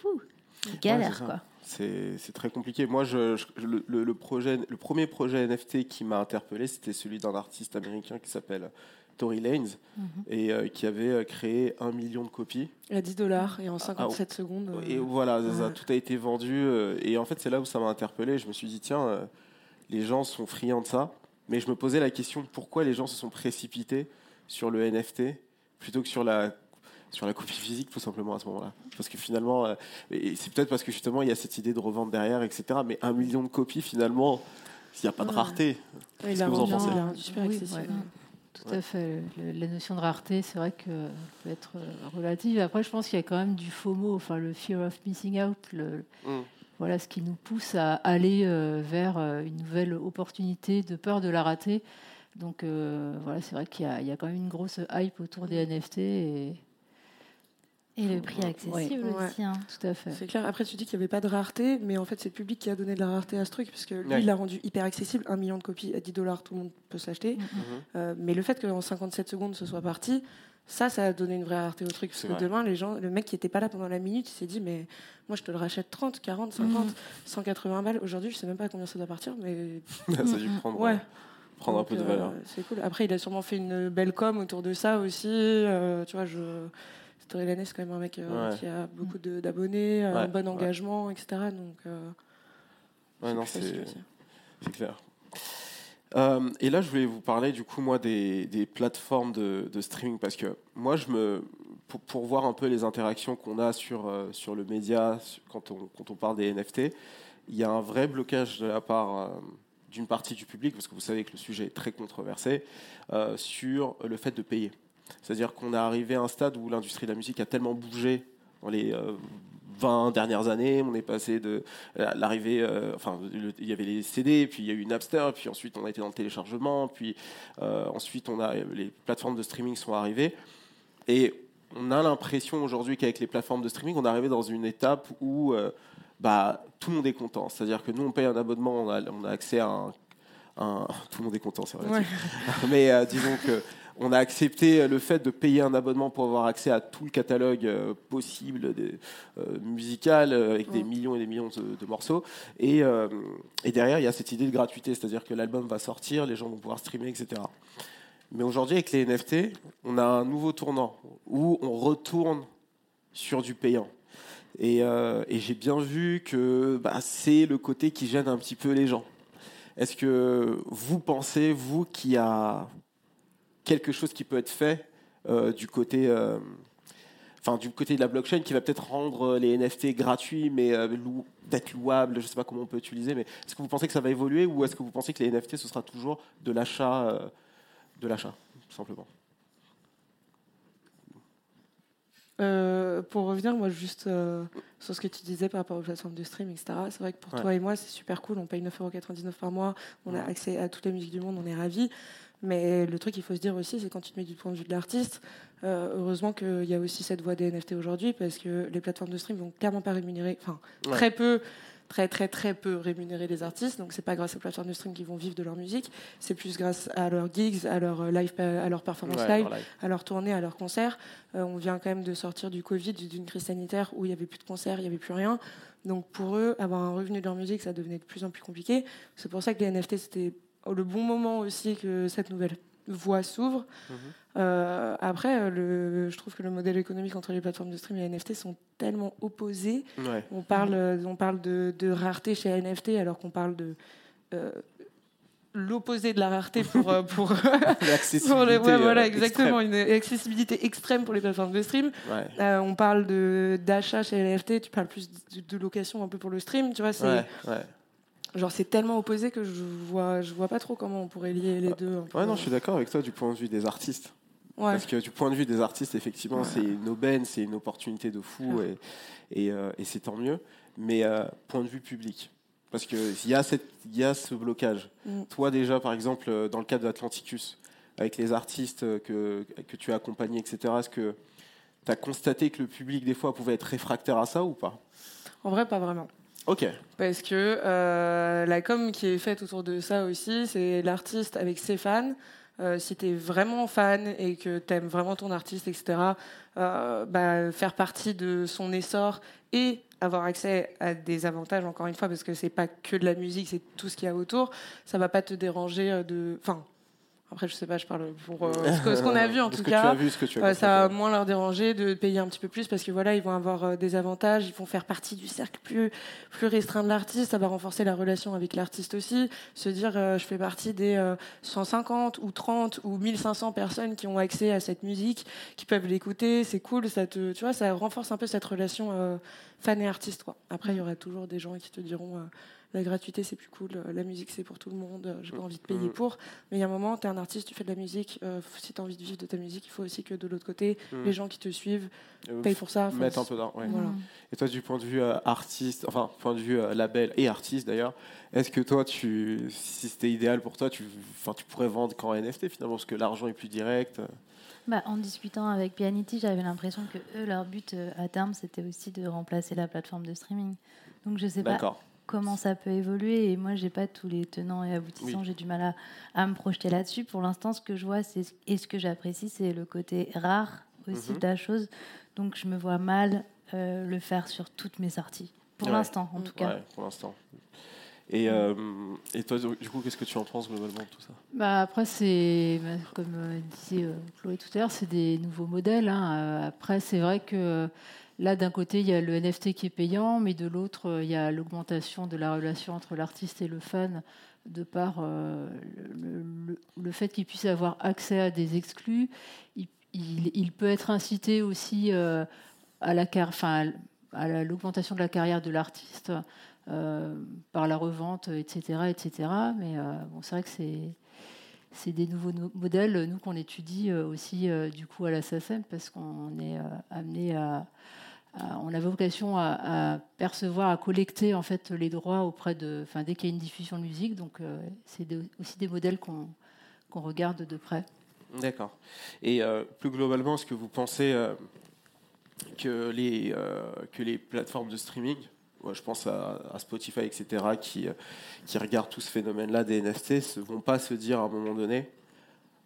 Speaker 4: galère, quoi.
Speaker 2: C'est c'est très compliqué. Moi, je, je- le, projet, le premier projet NFT qui m'a interpellé, c'était celui d'un artiste américain qui s'appelle Tory Lanez
Speaker 4: Mhm.
Speaker 2: et euh, qui avait euh, créé un million de copies.
Speaker 3: À 10 dollars et en 57 secondes. euh,
Speaker 2: Et voilà, ça, tout a été vendu. euh, et en fait, c'est là où ça m'a interpellé. Je me suis dit, tiens, les gens sont friands de ça. Mais je me posais la question pourquoi les gens se sont précipités sur le NFT plutôt que sur la, sur la copie physique tout simplement à ce moment-là? Parce que finalement, euh, et c'est peut-être parce que justement il y a cette idée de revente derrière, etc. Mais un million de copies finalement, s'il n'y a pas de
Speaker 3: Ouais.
Speaker 2: rareté.
Speaker 3: Oui,
Speaker 2: Qu'est-ce que vous en pensez
Speaker 3: super
Speaker 5: Oui,
Speaker 3: accessible.
Speaker 5: ouais. Tout à fait. Le- La notion de rareté, c'est vrai que peut être euh, relative. Après, je pense qu'il y a quand même du FOMO, enfin le fear of missing out, le-
Speaker 2: Mm.
Speaker 5: Voilà ce qui nous pousse à aller euh, vers euh, une nouvelle opportunité de peur de la rater. Donc euh, voilà, c'est vrai qu'il y, a- il y a quand même une grosse hype autour des NFT et
Speaker 4: Et le prix accessible
Speaker 3: Ouais.
Speaker 4: aussi. hein.
Speaker 5: tout à fait.
Speaker 3: C'est clair. Après, tu dis qu'il n'y avait pas de rareté, mais en fait, c'est le public qui a donné de la rareté à ce truc, parce que lui,
Speaker 2: Ouais.
Speaker 3: il l'a rendu hyper accessible. Un million de copies à 10 dollars, tout le monde peut se l'acheter.
Speaker 4: Mm.
Speaker 3: Euh, mais le fait qu'en 57 secondes, ce soit parti, ça, ça a donné une vraie rareté au truc. Parce que
Speaker 2: vrai.
Speaker 3: demain, les gens, le mec qui n'était pas là pendant la minute, il s'est dit, mais moi, je te le rachète 30, 40, 50,
Speaker 4: Mhm.
Speaker 3: 180 balles. Aujourd'hui, je sais même pas à combien ça doit partir, mais
Speaker 2: ça a dû
Speaker 4: Mm, mm.
Speaker 2: prendre,
Speaker 3: ouais.
Speaker 2: prendre un peu de
Speaker 3: euh,
Speaker 2: valeur.
Speaker 3: c'est cool. Après, il a sûrement fait une belle com autour de ça aussi. Euh, tu vois, je. Story c'est quand même un mec euh,
Speaker 2: Ouais.
Speaker 3: qui a beaucoup de- d'abonnés, euh, un bon
Speaker 2: ouais.
Speaker 3: engagement, etc. Donc, euh,
Speaker 2: c'est clair. Euh, et là, je voulais vous parler du coup moi des, plateformes de, streaming parce que moi, je me pour, voir un peu les interactions qu'on a sur euh, sur le média quand on quand on parle des NFT, il y a un vrai blocage de la part euh, d'une partie du public parce que vous savez que le sujet est très controversé sur le fait de payer. C'est-à-dire qu'on est arrivé à un stade où l'industrie de la musique a tellement bougé dans les 20 dernières années. On est passé de euh, l'arrivée, euh, enfin, le- il y avait les CD, puis il y a eu Napster, puis ensuite on a été dans le téléchargement, puis euh, ensuite on a les plateformes de streaming sont arrivées. Et on a l'impression aujourd'hui qu'avec les plateformes de streaming, on est arrivé dans une étape où euh, bah, tout le monde est content. C'est-à-dire que nous, on paye un abonnement, on a, on a accès à un, un- Tout le monde est content, c'est vrai.
Speaker 3: Ouais.
Speaker 2: Mais disons que on a accepté le fait de payer un abonnement pour avoir accès à tout le catalogue euh, possible des, euh, musical euh, avec des
Speaker 3: Mm.
Speaker 2: millions et des millions de, de morceaux. Et, euh, et derrière, il y a cette idée de gratuité, c'est-à-dire que l'album va sortir, les gens vont pouvoir streamer, etc. Mais aujourd'hui, avec les NFT, on a un nouveau tournant où on retourne sur du payant. Et, euh, et j'ai bien vu que bah, c'est le côté qui gêne un petit peu les gens. Est-ce que vous pensez, vous, qu'il y a quelque chose qui peut être fait euh, du côté, euh, enfin du côté de la blockchain qui va peut-être rendre les NFT gratuits, mais euh, lou- peut-être louables, je ne sais pas comment on peut utiliser, mais est-ce que vous pensez que ça va évoluer ou est-ce que vous pensez que les NFT ce sera toujours de l'achat, euh, de l'achat, tout simplement?
Speaker 3: Euh, pour revenir, moi, juste euh, sur ce que tu disais par rapport aux plateformes de stream, etc. C'est vrai que pour
Speaker 2: Ouais.
Speaker 3: toi et moi, c'est super cool. On paye 9,99€ par mois. On a accès à toutes les musiques du monde. On est ravis. Mais le truc qu'il faut se dire aussi, c'est quand tu te mets du point de vue de l'artiste, euh, heureusement qu'il y a aussi cette voie des NFT aujourd'hui, parce que les plateformes de stream vont clairement pas rémunérer, enfin,
Speaker 2: Ouais.
Speaker 3: très peu, très très très peu rémunérer les artistes. Donc c'est pas grâce aux plateformes de stream qu'ils vont vivre de leur musique, c'est plus grâce à leurs gigs, à leur live, à leur performance
Speaker 2: Ouais,
Speaker 3: live,
Speaker 2: leur live.
Speaker 3: à leur tournée, à leurs concerts. Euh, on vient quand même de sortir du Covid, d'une crise sanitaire où il n'y avait plus de concerts, il n'y avait plus rien. Donc pour eux, avoir un revenu de leur musique, ça devenait de plus en plus compliqué. C'est pour ça que les NFT, c'était le bon moment aussi que cette nouvelle voie s'ouvre.
Speaker 2: Mhm.
Speaker 3: Euh, après, euh, le, je trouve que le modèle économique entre les plateformes de stream et les NFT sont tellement opposés.
Speaker 2: Ouais.
Speaker 3: On parle, euh, on parle de, de rareté chez NFT alors qu'on parle de euh, l'opposé de la rareté pour, euh, pour,
Speaker 2: L'accessibilité,
Speaker 3: pour le- ouais, voilà, exactement, une accessibilité extrême pour les plateformes de stream.
Speaker 2: Ouais.
Speaker 3: On parle de d'achat chez NFT, tu parles plus de, de location un peu pour le stream, tu vois, c'est
Speaker 2: Ouais, ouais.
Speaker 3: Genre c'est tellement opposé que je vois je vois pas trop comment on pourrait lier les deux. peu.
Speaker 2: Ouais, non, je suis d'accord avec toi du point de vue des artistes.
Speaker 3: Ouais.
Speaker 2: Parce que du point de vue des artistes, effectivement,
Speaker 3: Ouais.
Speaker 2: c'est une aubaine, c'est une opportunité de fou et, et, euh, et c'est tant mieux. Mais euh, point de vue public, parce qu'il y, a cette- y a ce blocage.
Speaker 3: Mm.
Speaker 2: Toi, déjà, par exemple, euh, dans le cadre de Atlanticus, avec les artistes que, que tu as accompagnés, etc., est-ce que tu as constaté que le public, des fois, pouvait être réfractaire à ça ou pas?
Speaker 3: En vrai, pas vraiment.
Speaker 2: Ok.
Speaker 3: Parce que euh, la com qui est faite autour de ça aussi, c'est l'artiste avec ses fans. Euh, si tu es vraiment fan et que tu aimes vraiment ton artiste, etc., euh, bah, faire partie de son essor et avoir accès à des avantages, encore une fois, parce que c'est pas que de la musique, c'est tout ce qu'il y a autour, ça va pas te déranger de. Enfin, Après, je sais pas, je parle pour euh, ce qu'on a vu en tout cas.
Speaker 2: vu,
Speaker 3: Euh, ça va moins leur déranger de payer un petit peu plus parce que voilà, ils vont avoir euh, des avantages, ils vont faire partie du cercle plus, plus restreint de l'artiste, ça va renforcer la relation avec l'artiste aussi, se dire euh, je fais partie des euh, 150 ou 30 ou 1500 personnes qui ont accès à cette musique, qui peuvent l'écouter, c'est cool, ça te, tu vois, ça renforce un peu cette relation fan et artiste. Quoi. Après, il y aura toujours des gens qui te diront la gratuité c'est plus cool, la musique c'est pour tout le monde, j'ai pas envie de payer
Speaker 2: Mm.
Speaker 3: pour. Mais il y a un moment, tu es un artiste, tu fais de la musique, euh, si tu as envie de vivre de ta musique, il faut aussi que de l'autre côté,
Speaker 2: Mm.
Speaker 3: les gens qui te suivent
Speaker 2: Euh,
Speaker 3: payent pour ça.
Speaker 2: Mettre un peu d'argent. ouais.
Speaker 3: Voilà.
Speaker 2: Et toi, du point de vue euh, artiste, enfin, point de vue euh, label et artiste d'ailleurs, est-ce que toi, tu, si c'était idéal pour toi, tu, enfin, tu pourrais vendre qu'en NFT finalement, parce que l'argent est plus direct
Speaker 4: Bah, en discutant avec Pianity, j'avais l'impression que eux, leur but euh, à terme, c'était aussi de remplacer la plateforme de streaming. Donc je sais pas
Speaker 2: D'accord.
Speaker 4: Comment ça peut évoluer et moi j'ai pas tous les tenants et aboutissants,
Speaker 2: Oui.
Speaker 4: j'ai du mal à, à me projeter là-dessus. Pour l'instant, ce que je vois c'est et ce que j'apprécie, c'est le côté rare aussi
Speaker 2: Mhm.
Speaker 4: de la chose. Donc je me vois mal euh, le faire sur toutes mes sorties. Pour
Speaker 2: Ouais.
Speaker 4: l'instant, en
Speaker 3: Mm.
Speaker 4: tout cas.
Speaker 2: Ouais, pour l'instant. Et, euh, et toi, du coup, qu'est-ce que tu en penses globalement de tout ça?
Speaker 5: Bah après, c'est bah, comme euh, disait Chloé tout à l'heure, c'est des nouveaux modèles. hein. Après, c'est vrai que euh, là, d'un côté, il y a le NFT qui est payant, mais de l'autre, euh, il y a l'augmentation de la relation entre l'artiste et le fan de par euh, le, fait qu'il puisse avoir accès à des exclus. Il, peut être incité aussi euh, à la à la- l'augmentation de la carrière de l'artiste. par la revente, etc., etc. Mais bon, c'est vrai que c'est c'est des nouveaux no- modèles, nous, qu'on étudie aussi du coup à la SACEM, parce qu'on est amené à- On avait vocation à, percevoir, à collecter en fait les droits auprès de. Enfin, dès qu'il y a une diffusion de musique, donc euh, c'est aussi des modèles qu'on regarde de près.
Speaker 2: D'accord. Et euh, plus globalement, est-ce que vous pensez euh, que, les, euh, que plateformes de streaming, je pense à, Spotify, etc., qui, euh, qui regardent tout ce phénomène-là des NFT, ne vont pas se dire à un moment donné,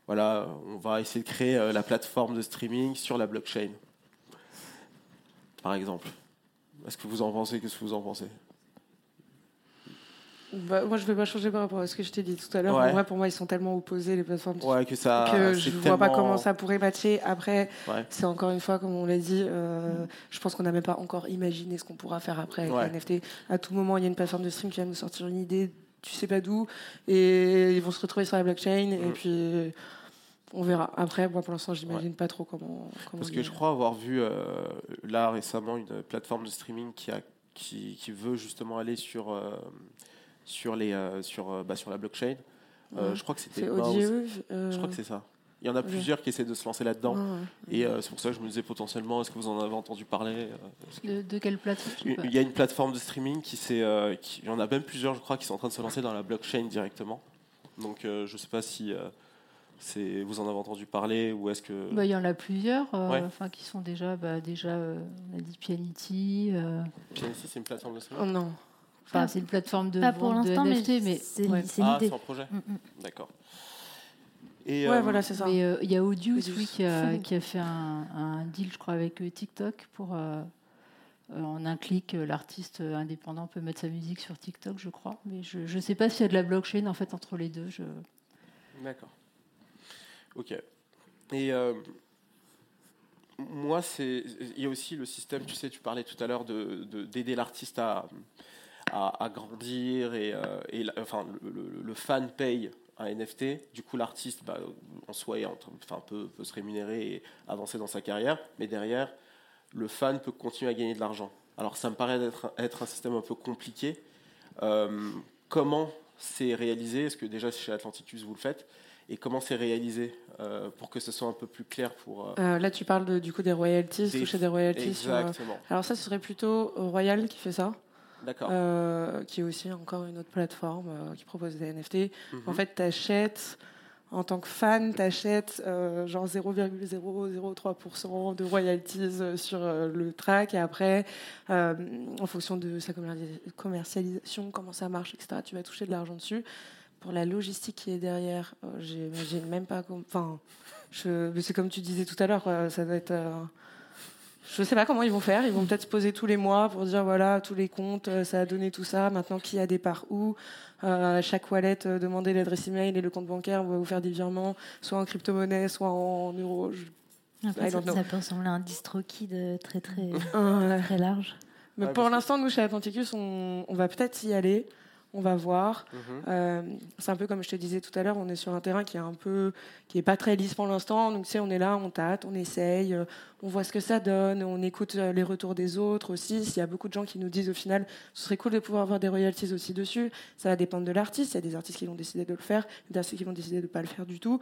Speaker 2: voilà, on va essayer de créer euh, la plateforme de streaming sur la blockchain, par exemple Est-ce que vous en pensez? Qu'est-ce que vous en pensez?
Speaker 3: Bah, moi, je vais pas changer par rapport à ce que je t'ai dit tout à l'heure.
Speaker 2: Ouais.
Speaker 3: En vrai, pour moi, ils sont tellement opposés, les plateformes.
Speaker 2: Ouais, que ça.
Speaker 3: que
Speaker 2: c'est
Speaker 3: je vois pas
Speaker 2: tellement-
Speaker 3: comment ça pourrait matcher. Après,
Speaker 2: Ouais.
Speaker 3: c'est encore une fois, comme on l'a dit, euh, je pense qu'on n'a même pas encore imaginé ce qu'on pourra faire après avec
Speaker 2: Ouais.
Speaker 3: les NFT. À tout moment, il y a une plateforme de stream qui va nous sortir une idée, tu sais pas d'où, et ils vont se retrouver sur la blockchain, et
Speaker 2: Mm.
Speaker 3: puis on verra. Après, moi, pour l'instant, j'imagine pas trop comment. comment
Speaker 2: Parce que je crois avoir vu euh, là récemment une plateforme de streaming qui, a, qui, qui veut justement aller sur, euh, sur, les, euh, sur, bah, sur la blockchain. Euh,
Speaker 3: Ouais.
Speaker 2: je crois que c'était
Speaker 3: euh,
Speaker 2: Je crois que c'est ça. Il y en a plusieurs qui essaient de se lancer là-dedans.
Speaker 3: ouais, ouais.
Speaker 2: Et euh, c'est pour ça que je me disais potentiellement, est-ce que vous en avez entendu parler que-
Speaker 5: De, de quelle plateforme.
Speaker 2: Il y a une plateforme de streaming qui s'est. euh, il y en a même plusieurs, je crois, qui sont en train de se lancer dans la blockchain directement. Donc euh, je ne sais pas si euh, c'est, vous en avez entendu parler ou est-ce que.
Speaker 5: Bah, Il y en a plusieurs, euh,
Speaker 2: Ouais.
Speaker 5: enfin, qui sont déjà, bah, déjà euh, on a dit Pianity. euh,
Speaker 2: Genesis, c'est une plateforme de
Speaker 3: Oh
Speaker 2: streaming
Speaker 3: non.
Speaker 5: Enfin,
Speaker 4: Pas-
Speaker 5: c'est une plateforme de
Speaker 4: Pas pour l'instant, mais c'est
Speaker 5: ouais.
Speaker 4: c'est
Speaker 2: Ah, projet
Speaker 4: Mm, mm.
Speaker 2: D'accord. Et,
Speaker 3: Ouais,
Speaker 2: euh,
Speaker 3: voilà, c'est ça.
Speaker 5: Mais euh, il y a Audius,
Speaker 3: Audius.
Speaker 5: oui, qui, a, qui a fait un, un deal, je crois, avec TikTok pour. euh, en un clic, l'artiste indépendant peut mettre sa musique sur TikTok, je crois. Mais je ne sais pas s'il y a de la blockchain en fait entre les deux. Je...
Speaker 2: D'accord. Ok. Et euh, moi, c'est il y a aussi le système. Tu sais, tu parlais tout à l'heure de de- d'aider l'artiste à, à grandir et, euh, et enfin le, fan paye un NFT. Du coup, l'artiste, bah, en soi, est enfin, peut, peut se rémunérer et avancer dans sa carrière. Mais derrière, le fan peut continuer à gagner de l'argent. Alors, ça me paraît être, être un système un peu compliqué. Euh, comment c'est réalisé? Est-ce que déjà chez Atlanticus vous le faites? Et comment c'est réalisé euh, pour que ce soit un peu plus clair pour. euh,
Speaker 3: Euh, là, tu parles de- du coup des royalties,
Speaker 2: Des-
Speaker 3: toucher des royalties. sur,
Speaker 2: Exactement.
Speaker 3: Alors ça, ce serait plutôt Royal qui fait ça.
Speaker 2: D'accord.
Speaker 3: euh, qui est aussi encore une autre plateforme qui propose des NFT.
Speaker 2: Mhm.
Speaker 3: En fait, tu achètes, en tant que fan, tu achètes genre 0,003% de royalties sur le track et après, en fonction de sa commerci- commercialisation, comment ça marche, etc., tu vas toucher de l'argent dessus. Pour la logistique qui est derrière, euh, j'imagine même pas. Enfin, c'est comme tu disais tout à l'heure, ça doit être. euh, Je sais pas comment ils vont faire. Ils vont peut-être se poser tous les mois pour dire voilà, tous les comptes, euh, ça a donné tout ça. Maintenant, qui a des parts où euh, Chaque wallet, euh, demandez l'adresse email et le compte bancaire. On va vous faire des virements, soit en crypto-monnaie, soit en euros. Je-
Speaker 4: Après,
Speaker 3: I
Speaker 4: ça, peut ressembler à un DistroKid euh, très très très large.
Speaker 3: Mais
Speaker 2: Ouais,
Speaker 3: pour
Speaker 2: que-
Speaker 3: l'instant, nous, chez Atlanticus, on, on va peut-être y aller. On va voir.
Speaker 2: Mhm.
Speaker 3: Euh, c'est un peu comme je te disais tout à l'heure, on est sur un terrain qui est un peu, qui est pas très lisse pour l'instant. Donc tu sais, on est là, on tâte, on essaye, euh, on voit ce que ça donne, on écoute euh, les retours des autres aussi. S'il y a beaucoup de gens qui nous disent au final, ce serait cool de pouvoir avoir des royalties aussi dessus. Ça va dépendre de l'artiste. Il y a des artistes qui vont décider de le faire, des artistes qui vont décider de ne pas le faire du tout.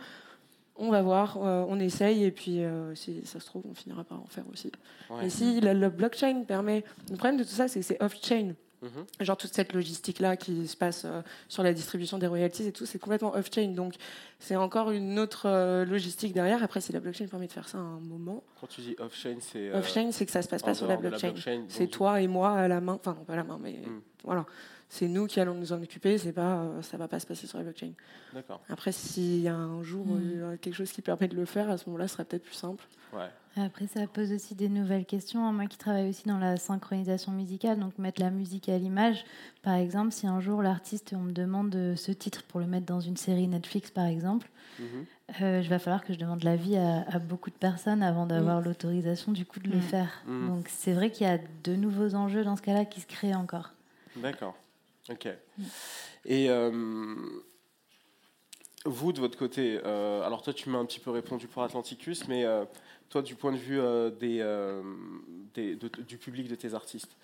Speaker 3: On va voir, euh, on essaye et puis si ça se trouve, on finira par en faire aussi.
Speaker 2: Ouais.
Speaker 3: Et si la, la blockchain permet, le problème de tout ça, c'est que c'est off-chain.
Speaker 2: Mhm.
Speaker 3: Genre toute cette logistique-là qui se passe euh, sur la distribution des royalties et tout, c'est complètement off-chain. Donc c'est encore une autre euh, logistique derrière. Après, si la blockchain permet de faire ça à un moment,
Speaker 2: Quand tu dis off-chain, c'est. euh,
Speaker 3: off-chain, c'est que ça se passe pas sur la blockchain. C'est toi et moi à la main. Enfin, non, pas à la main, mais
Speaker 2: Mm.
Speaker 3: voilà. C'est nous qui allons nous en occuper. C'est pas, euh, ça va pas se passer sur la blockchain.
Speaker 2: D'accord.
Speaker 3: Après, s'il y a un jour
Speaker 4: Mm.
Speaker 3: euh, quelque chose qui permet de le faire, à ce moment-là, ce sera peut-être plus simple.
Speaker 2: Ouais.
Speaker 4: Après, ça pose aussi des nouvelles questions. Moi qui travaille aussi dans la synchronisation musicale, donc mettre la musique à l'image. Par exemple, si un jour l'artiste, on me demande euh, ce titre pour le mettre dans une série Netflix, par exemple,
Speaker 2: Mhm.
Speaker 4: euh, je va falloir que je demande l'avis à, à beaucoup de personnes avant d'avoir l'autorisation du coup de le
Speaker 3: Mm.
Speaker 4: faire.
Speaker 2: Mm.
Speaker 4: Donc c'est vrai qu'il y a de nouveaux enjeux dans ce cas-là qui se créent encore.
Speaker 2: D'accord. Ok. Et euh, vous, de votre côté, euh, alors toi, tu m'as un petit peu répondu pour Atlanticus, mais euh, toi, du point de vue euh, des, euh, des- de- du public de tes artistes,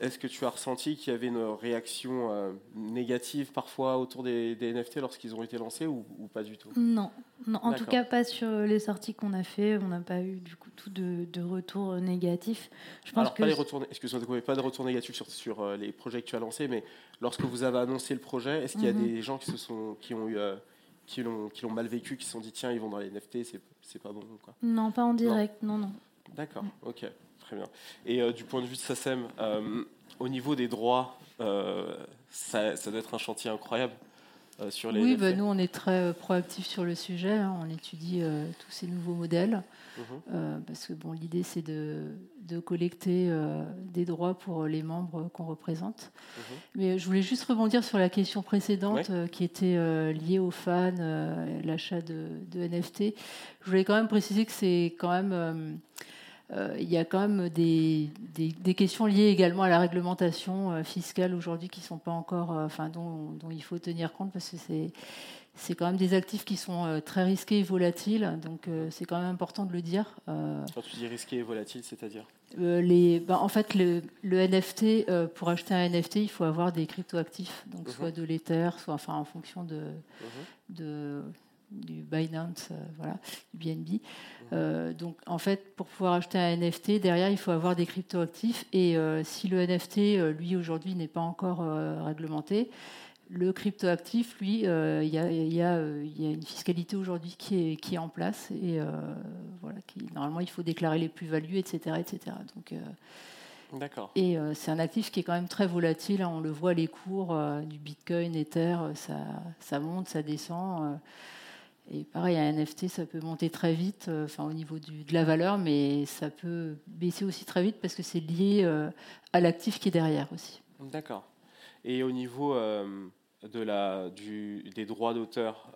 Speaker 2: est-ce que tu as ressenti qu'il y avait une réaction euh, négative parfois autour des, des NFT lorsqu'ils ont été lancés ou, ou pas du tout?
Speaker 4: Non, non en tout cas pas sur les sorties qu'on a fait. On n'a pas eu du coup tout de, de retours négatifs. Je pense
Speaker 2: Alors,
Speaker 4: que
Speaker 2: pas les retours, excuse-moi, pas de retour négatif sur, sur les projets que tu as lancés, mais lorsque vous avez annoncé le projet, est-ce qu'il y a
Speaker 4: Mhm.
Speaker 2: des gens qui se sont, qui ont eu, euh, qui l'ont, mal vécu, qui se sont dit tiens, ils vont dans les NFT, c'est, pas bon, quoi.
Speaker 4: non, pas en direct. Non, non.
Speaker 2: D'accord, ok, très bien. Et euh, du point de vue de SACEM, euh, au niveau des droits, euh, ça, ça doit être un chantier incroyable sur les
Speaker 5: Oui, bah, nous on est très euh, proactifs sur le sujet. hein. On étudie euh, tous ces nouveaux modèles
Speaker 2: Mhm.
Speaker 5: euh, parce que bon, l'idée c'est de, de collecter euh, des droits pour les membres qu'on représente.
Speaker 2: Mhm.
Speaker 5: Mais je voulais juste rebondir sur la question précédente
Speaker 2: Ouais.
Speaker 5: euh, qui était euh, liée aux fans, euh, l'achat de, de NFT. Je voulais quand même préciser que c'est quand même euh, euh, il y a quand même des, des, des questions liées également à la réglementation euh, fiscale aujourd'hui qui sont pas encore, euh, enfin dont, dont il faut tenir compte parce que c'est c'est quand même des actifs qui sont euh, très risqués et volatiles, donc euh, c'est quand même important de le dire. Euh,
Speaker 2: Quand tu dis risqué et volatile, c'est-à-dire?
Speaker 5: Euh, les, ben, en fait, le, le NFT, euh, pour acheter un NFT, il faut avoir des cryptoactifs, donc
Speaker 2: Mhm.
Speaker 5: soit de l'Ether, soit enfin en fonction de,
Speaker 2: Mhm.
Speaker 5: de du Binance, euh, voilà, du BNB.
Speaker 2: Mhm.
Speaker 5: Euh, donc, en fait, pour pouvoir acheter un NFT, derrière, il faut avoir des cryptoactifs. Et euh, si le NFT, lui, aujourd'hui, n'est pas encore réglementé, le cryptoactif, lui, il y, a, il y a, il y a une fiscalité aujourd'hui qui est, qui est en place. Et voilà, qui, normalement, il faut déclarer les plus-values, etc. etc. Donc,
Speaker 2: D'accord.
Speaker 5: et euh, c'est un actif qui est quand même très volatile. hein. On le voit, les cours euh, du Bitcoin, Ether, ça, ça monte, ça descend. euh. Et pareil, un NFT, ça peut monter très vite, euh, enfin au niveau de la valeur, mais ça peut baisser aussi très vite parce que c'est lié euh, à l'actif qui est derrière aussi.
Speaker 2: D'accord. Et au niveau euh, des droits d'auteur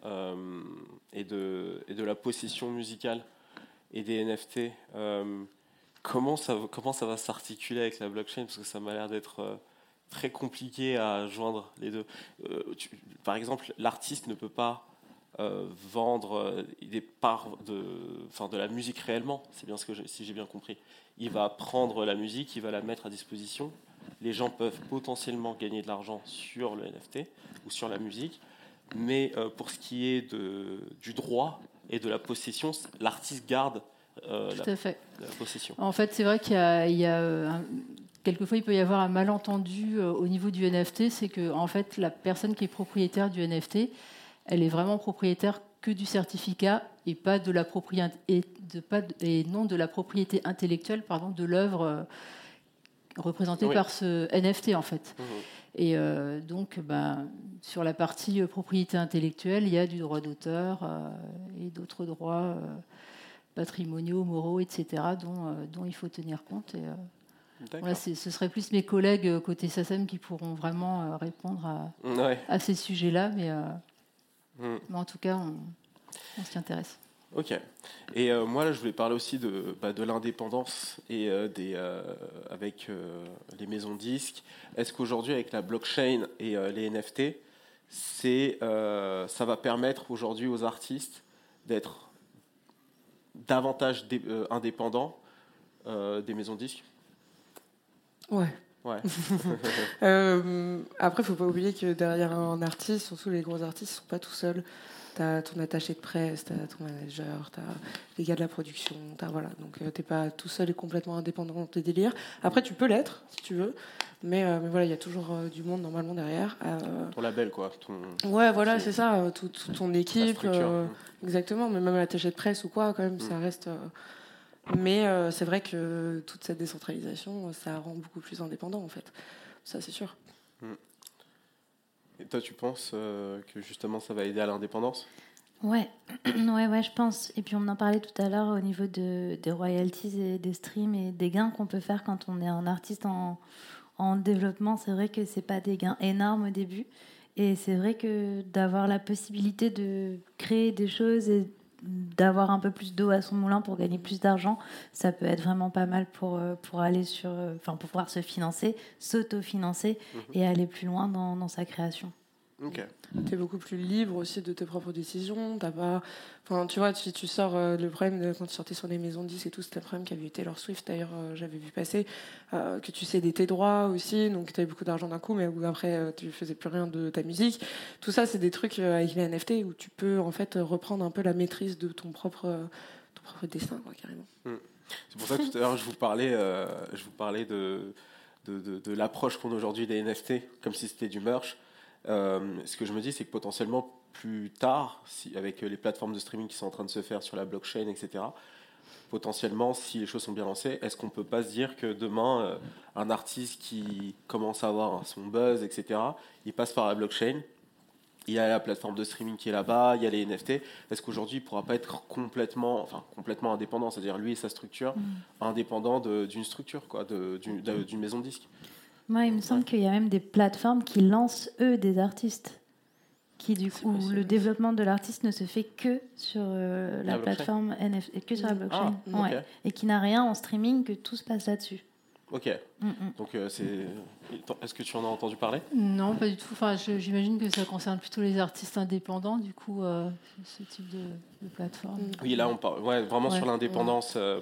Speaker 2: et, de, la possession musicale et des NFT, comment, ça, va s'articuler avec la blockchain? Parce que ça m'a l'air d'être très compliqué à joindre les deux. Par exemple, l'artiste ne peut pas euh, vendre euh, des parts de, enfin, de la musique réellement, c'est bien ce que si j'ai bien compris. Il va prendre la musique, il va la mettre à disposition les gens peuvent potentiellement gagner de l'argent sur le NFT ou sur la musique, mais euh, pour ce qui est de, du droit et de la possession, l'artiste garde euh,
Speaker 5: Tout
Speaker 2: la,
Speaker 5: à fait.
Speaker 2: la possession.
Speaker 5: En fait, c'est vrai qu'il y a, il y a, un- quelquefois il peut y avoir un malentendu au niveau du NFT, c'est que en fait la personne qui est propriétaire du NFT, elle est vraiment propriétaire que du certificat et pas de la propriété et, de, pas de- et non de la propriété intellectuelle pardon de l'œuvre euh, représentée
Speaker 2: Oui.
Speaker 5: par ce NFT en fait.
Speaker 2: Mhm.
Speaker 5: Et euh, donc, ben, sur la partie euh, propriété intellectuelle, il y a du droit d'auteur euh, et d'autres droits. euh, patrimoniaux, moraux, etc., dont, dont il faut tenir compte. Et, voilà, ce serait plus mes collègues côté SACEM qui pourront vraiment répondre à,
Speaker 2: Ouais.
Speaker 5: à ces sujets-là, mais, euh,
Speaker 2: Mm.
Speaker 5: mais en tout cas, on, on s'y intéresse.
Speaker 2: Ok. Et euh, moi, là, je voulais parler aussi de, bah, de l'indépendance et euh, des, euh, avec euh, les maisons de disques. Est-ce qu'aujourd'hui, avec la blockchain et euh, les NFT, c'est, euh, ça va permettre aujourd'hui aux artistes d'être davantage dé- euh, indépendants euh, des maisons de disques?
Speaker 3: Ouais.
Speaker 2: Ouais.
Speaker 3: Euh, après, faut pas oublier que derrière un artiste, surtout les gros artistes, ils sont pas tout seuls. T'as ton attaché de presse, t'as ton manager, t'as les gars de la production, t'as voilà. Donc euh, t'es pas tout seul et complètement indépendant dans tes délires. Après, tu peux l'être si tu veux, mais, euh, mais voilà, il y a toujours euh, du monde normalement derrière. Euh,
Speaker 2: Ton label, quoi. Ton,
Speaker 3: ouais, voilà,
Speaker 2: C'est-
Speaker 3: ça. euh, tout- tout ton équipe, exactement. Mais même l'attaché de presse ou quoi, quand même, ça reste. Mais euh, c'est vrai que toute cette décentralisation, euh, ça rend beaucoup plus indépendant en fait. Ça, c'est sûr.
Speaker 2: Et toi, tu penses euh, que justement, ça va aider à l'indépendance?
Speaker 4: Ouais, ouais, ouais, je pense. Et puis on en parlait tout à l'heure au niveau de, des royalties et des streams et des gains qu'on peut faire quand on est un artiste en, en développement. C'est vrai que c'est pas des gains énormes au début. Et c'est vrai que d'avoir la possibilité de créer des choses et d'avoir un peu plus d'eau à son moulin pour gagner plus d'argent, ça peut être vraiment pas mal pour, euh, pour aller sur, euh, enfin pour pouvoir se financer, s'auto-financer et aller plus loin dans, dans sa création.
Speaker 2: Ok.
Speaker 3: tu es beaucoup plus libre aussi de tes propres décisions. T'as pas, enfin, tu vois, si tu sors euh, le problème de, quand tu sortais sur les maisons de disques et tout, c'était le problème qu'avait eu Taylor Swift. D'ailleurs, euh, j'avais vu passer euh, que tu cédais tes droits aussi, donc tu avais beaucoup d'argent d'un coup, mais après tu faisais plus rien de ta musique. Tout ça, c'est des trucs avec les NFT où tu peux en fait reprendre un peu la maîtrise de ton propre, ton propre destin, quoi, carrément.
Speaker 2: C'est pour ça que tout à l'heure, je vous parlais, je vous parlais de, de, de- de l'approche qu'on a aujourd'hui des NFT, comme si c'était du merch. Euh, ce que je me dis, c'est que potentiellement, plus tard, si, avec les plateformes de streaming qui sont en train de se faire sur la blockchain, etc., potentiellement, si les choses sont bien lancées, est-ce qu'on peut pas se dire que demain, euh, un artiste qui commence à avoir son buzz, etc., il passe par la blockchain, il y a la plateforme de streaming qui est là-bas, il y a les NFT. Est-ce qu'aujourd'hui, il ne pourra pas être complètement, enfin, complètement indépendant, c'est-à-dire lui et sa structure, indépendant de- d'une structure, quoi, d'une maison de disques?
Speaker 4: Moi, il me semble qu'il y a même des plateformes qui lancent, eux, des artistes. Qui, du coup,
Speaker 3: possible
Speaker 4: le développement de l'artiste ne se fait que sur euh, la,
Speaker 2: La blockchain.
Speaker 4: plateforme NFT, que sur la blockchain.
Speaker 2: Ah,
Speaker 4: Ouais.
Speaker 2: ok.
Speaker 4: Et qui n'a rien en streaming, que tout se passe là-dessus.
Speaker 2: Ok,
Speaker 4: Mm, mm.
Speaker 2: donc euh, c'est. Est-ce que tu en as entendu parler?
Speaker 5: Non, pas du tout. Enfin, j'imagine que ça concerne plutôt les artistes indépendants, du coup, euh, ce type de, de plateforme.
Speaker 3: Mm.
Speaker 2: Oui, là, on parle ouais, vraiment
Speaker 5: Ouais.
Speaker 2: sur l'indépendance euh,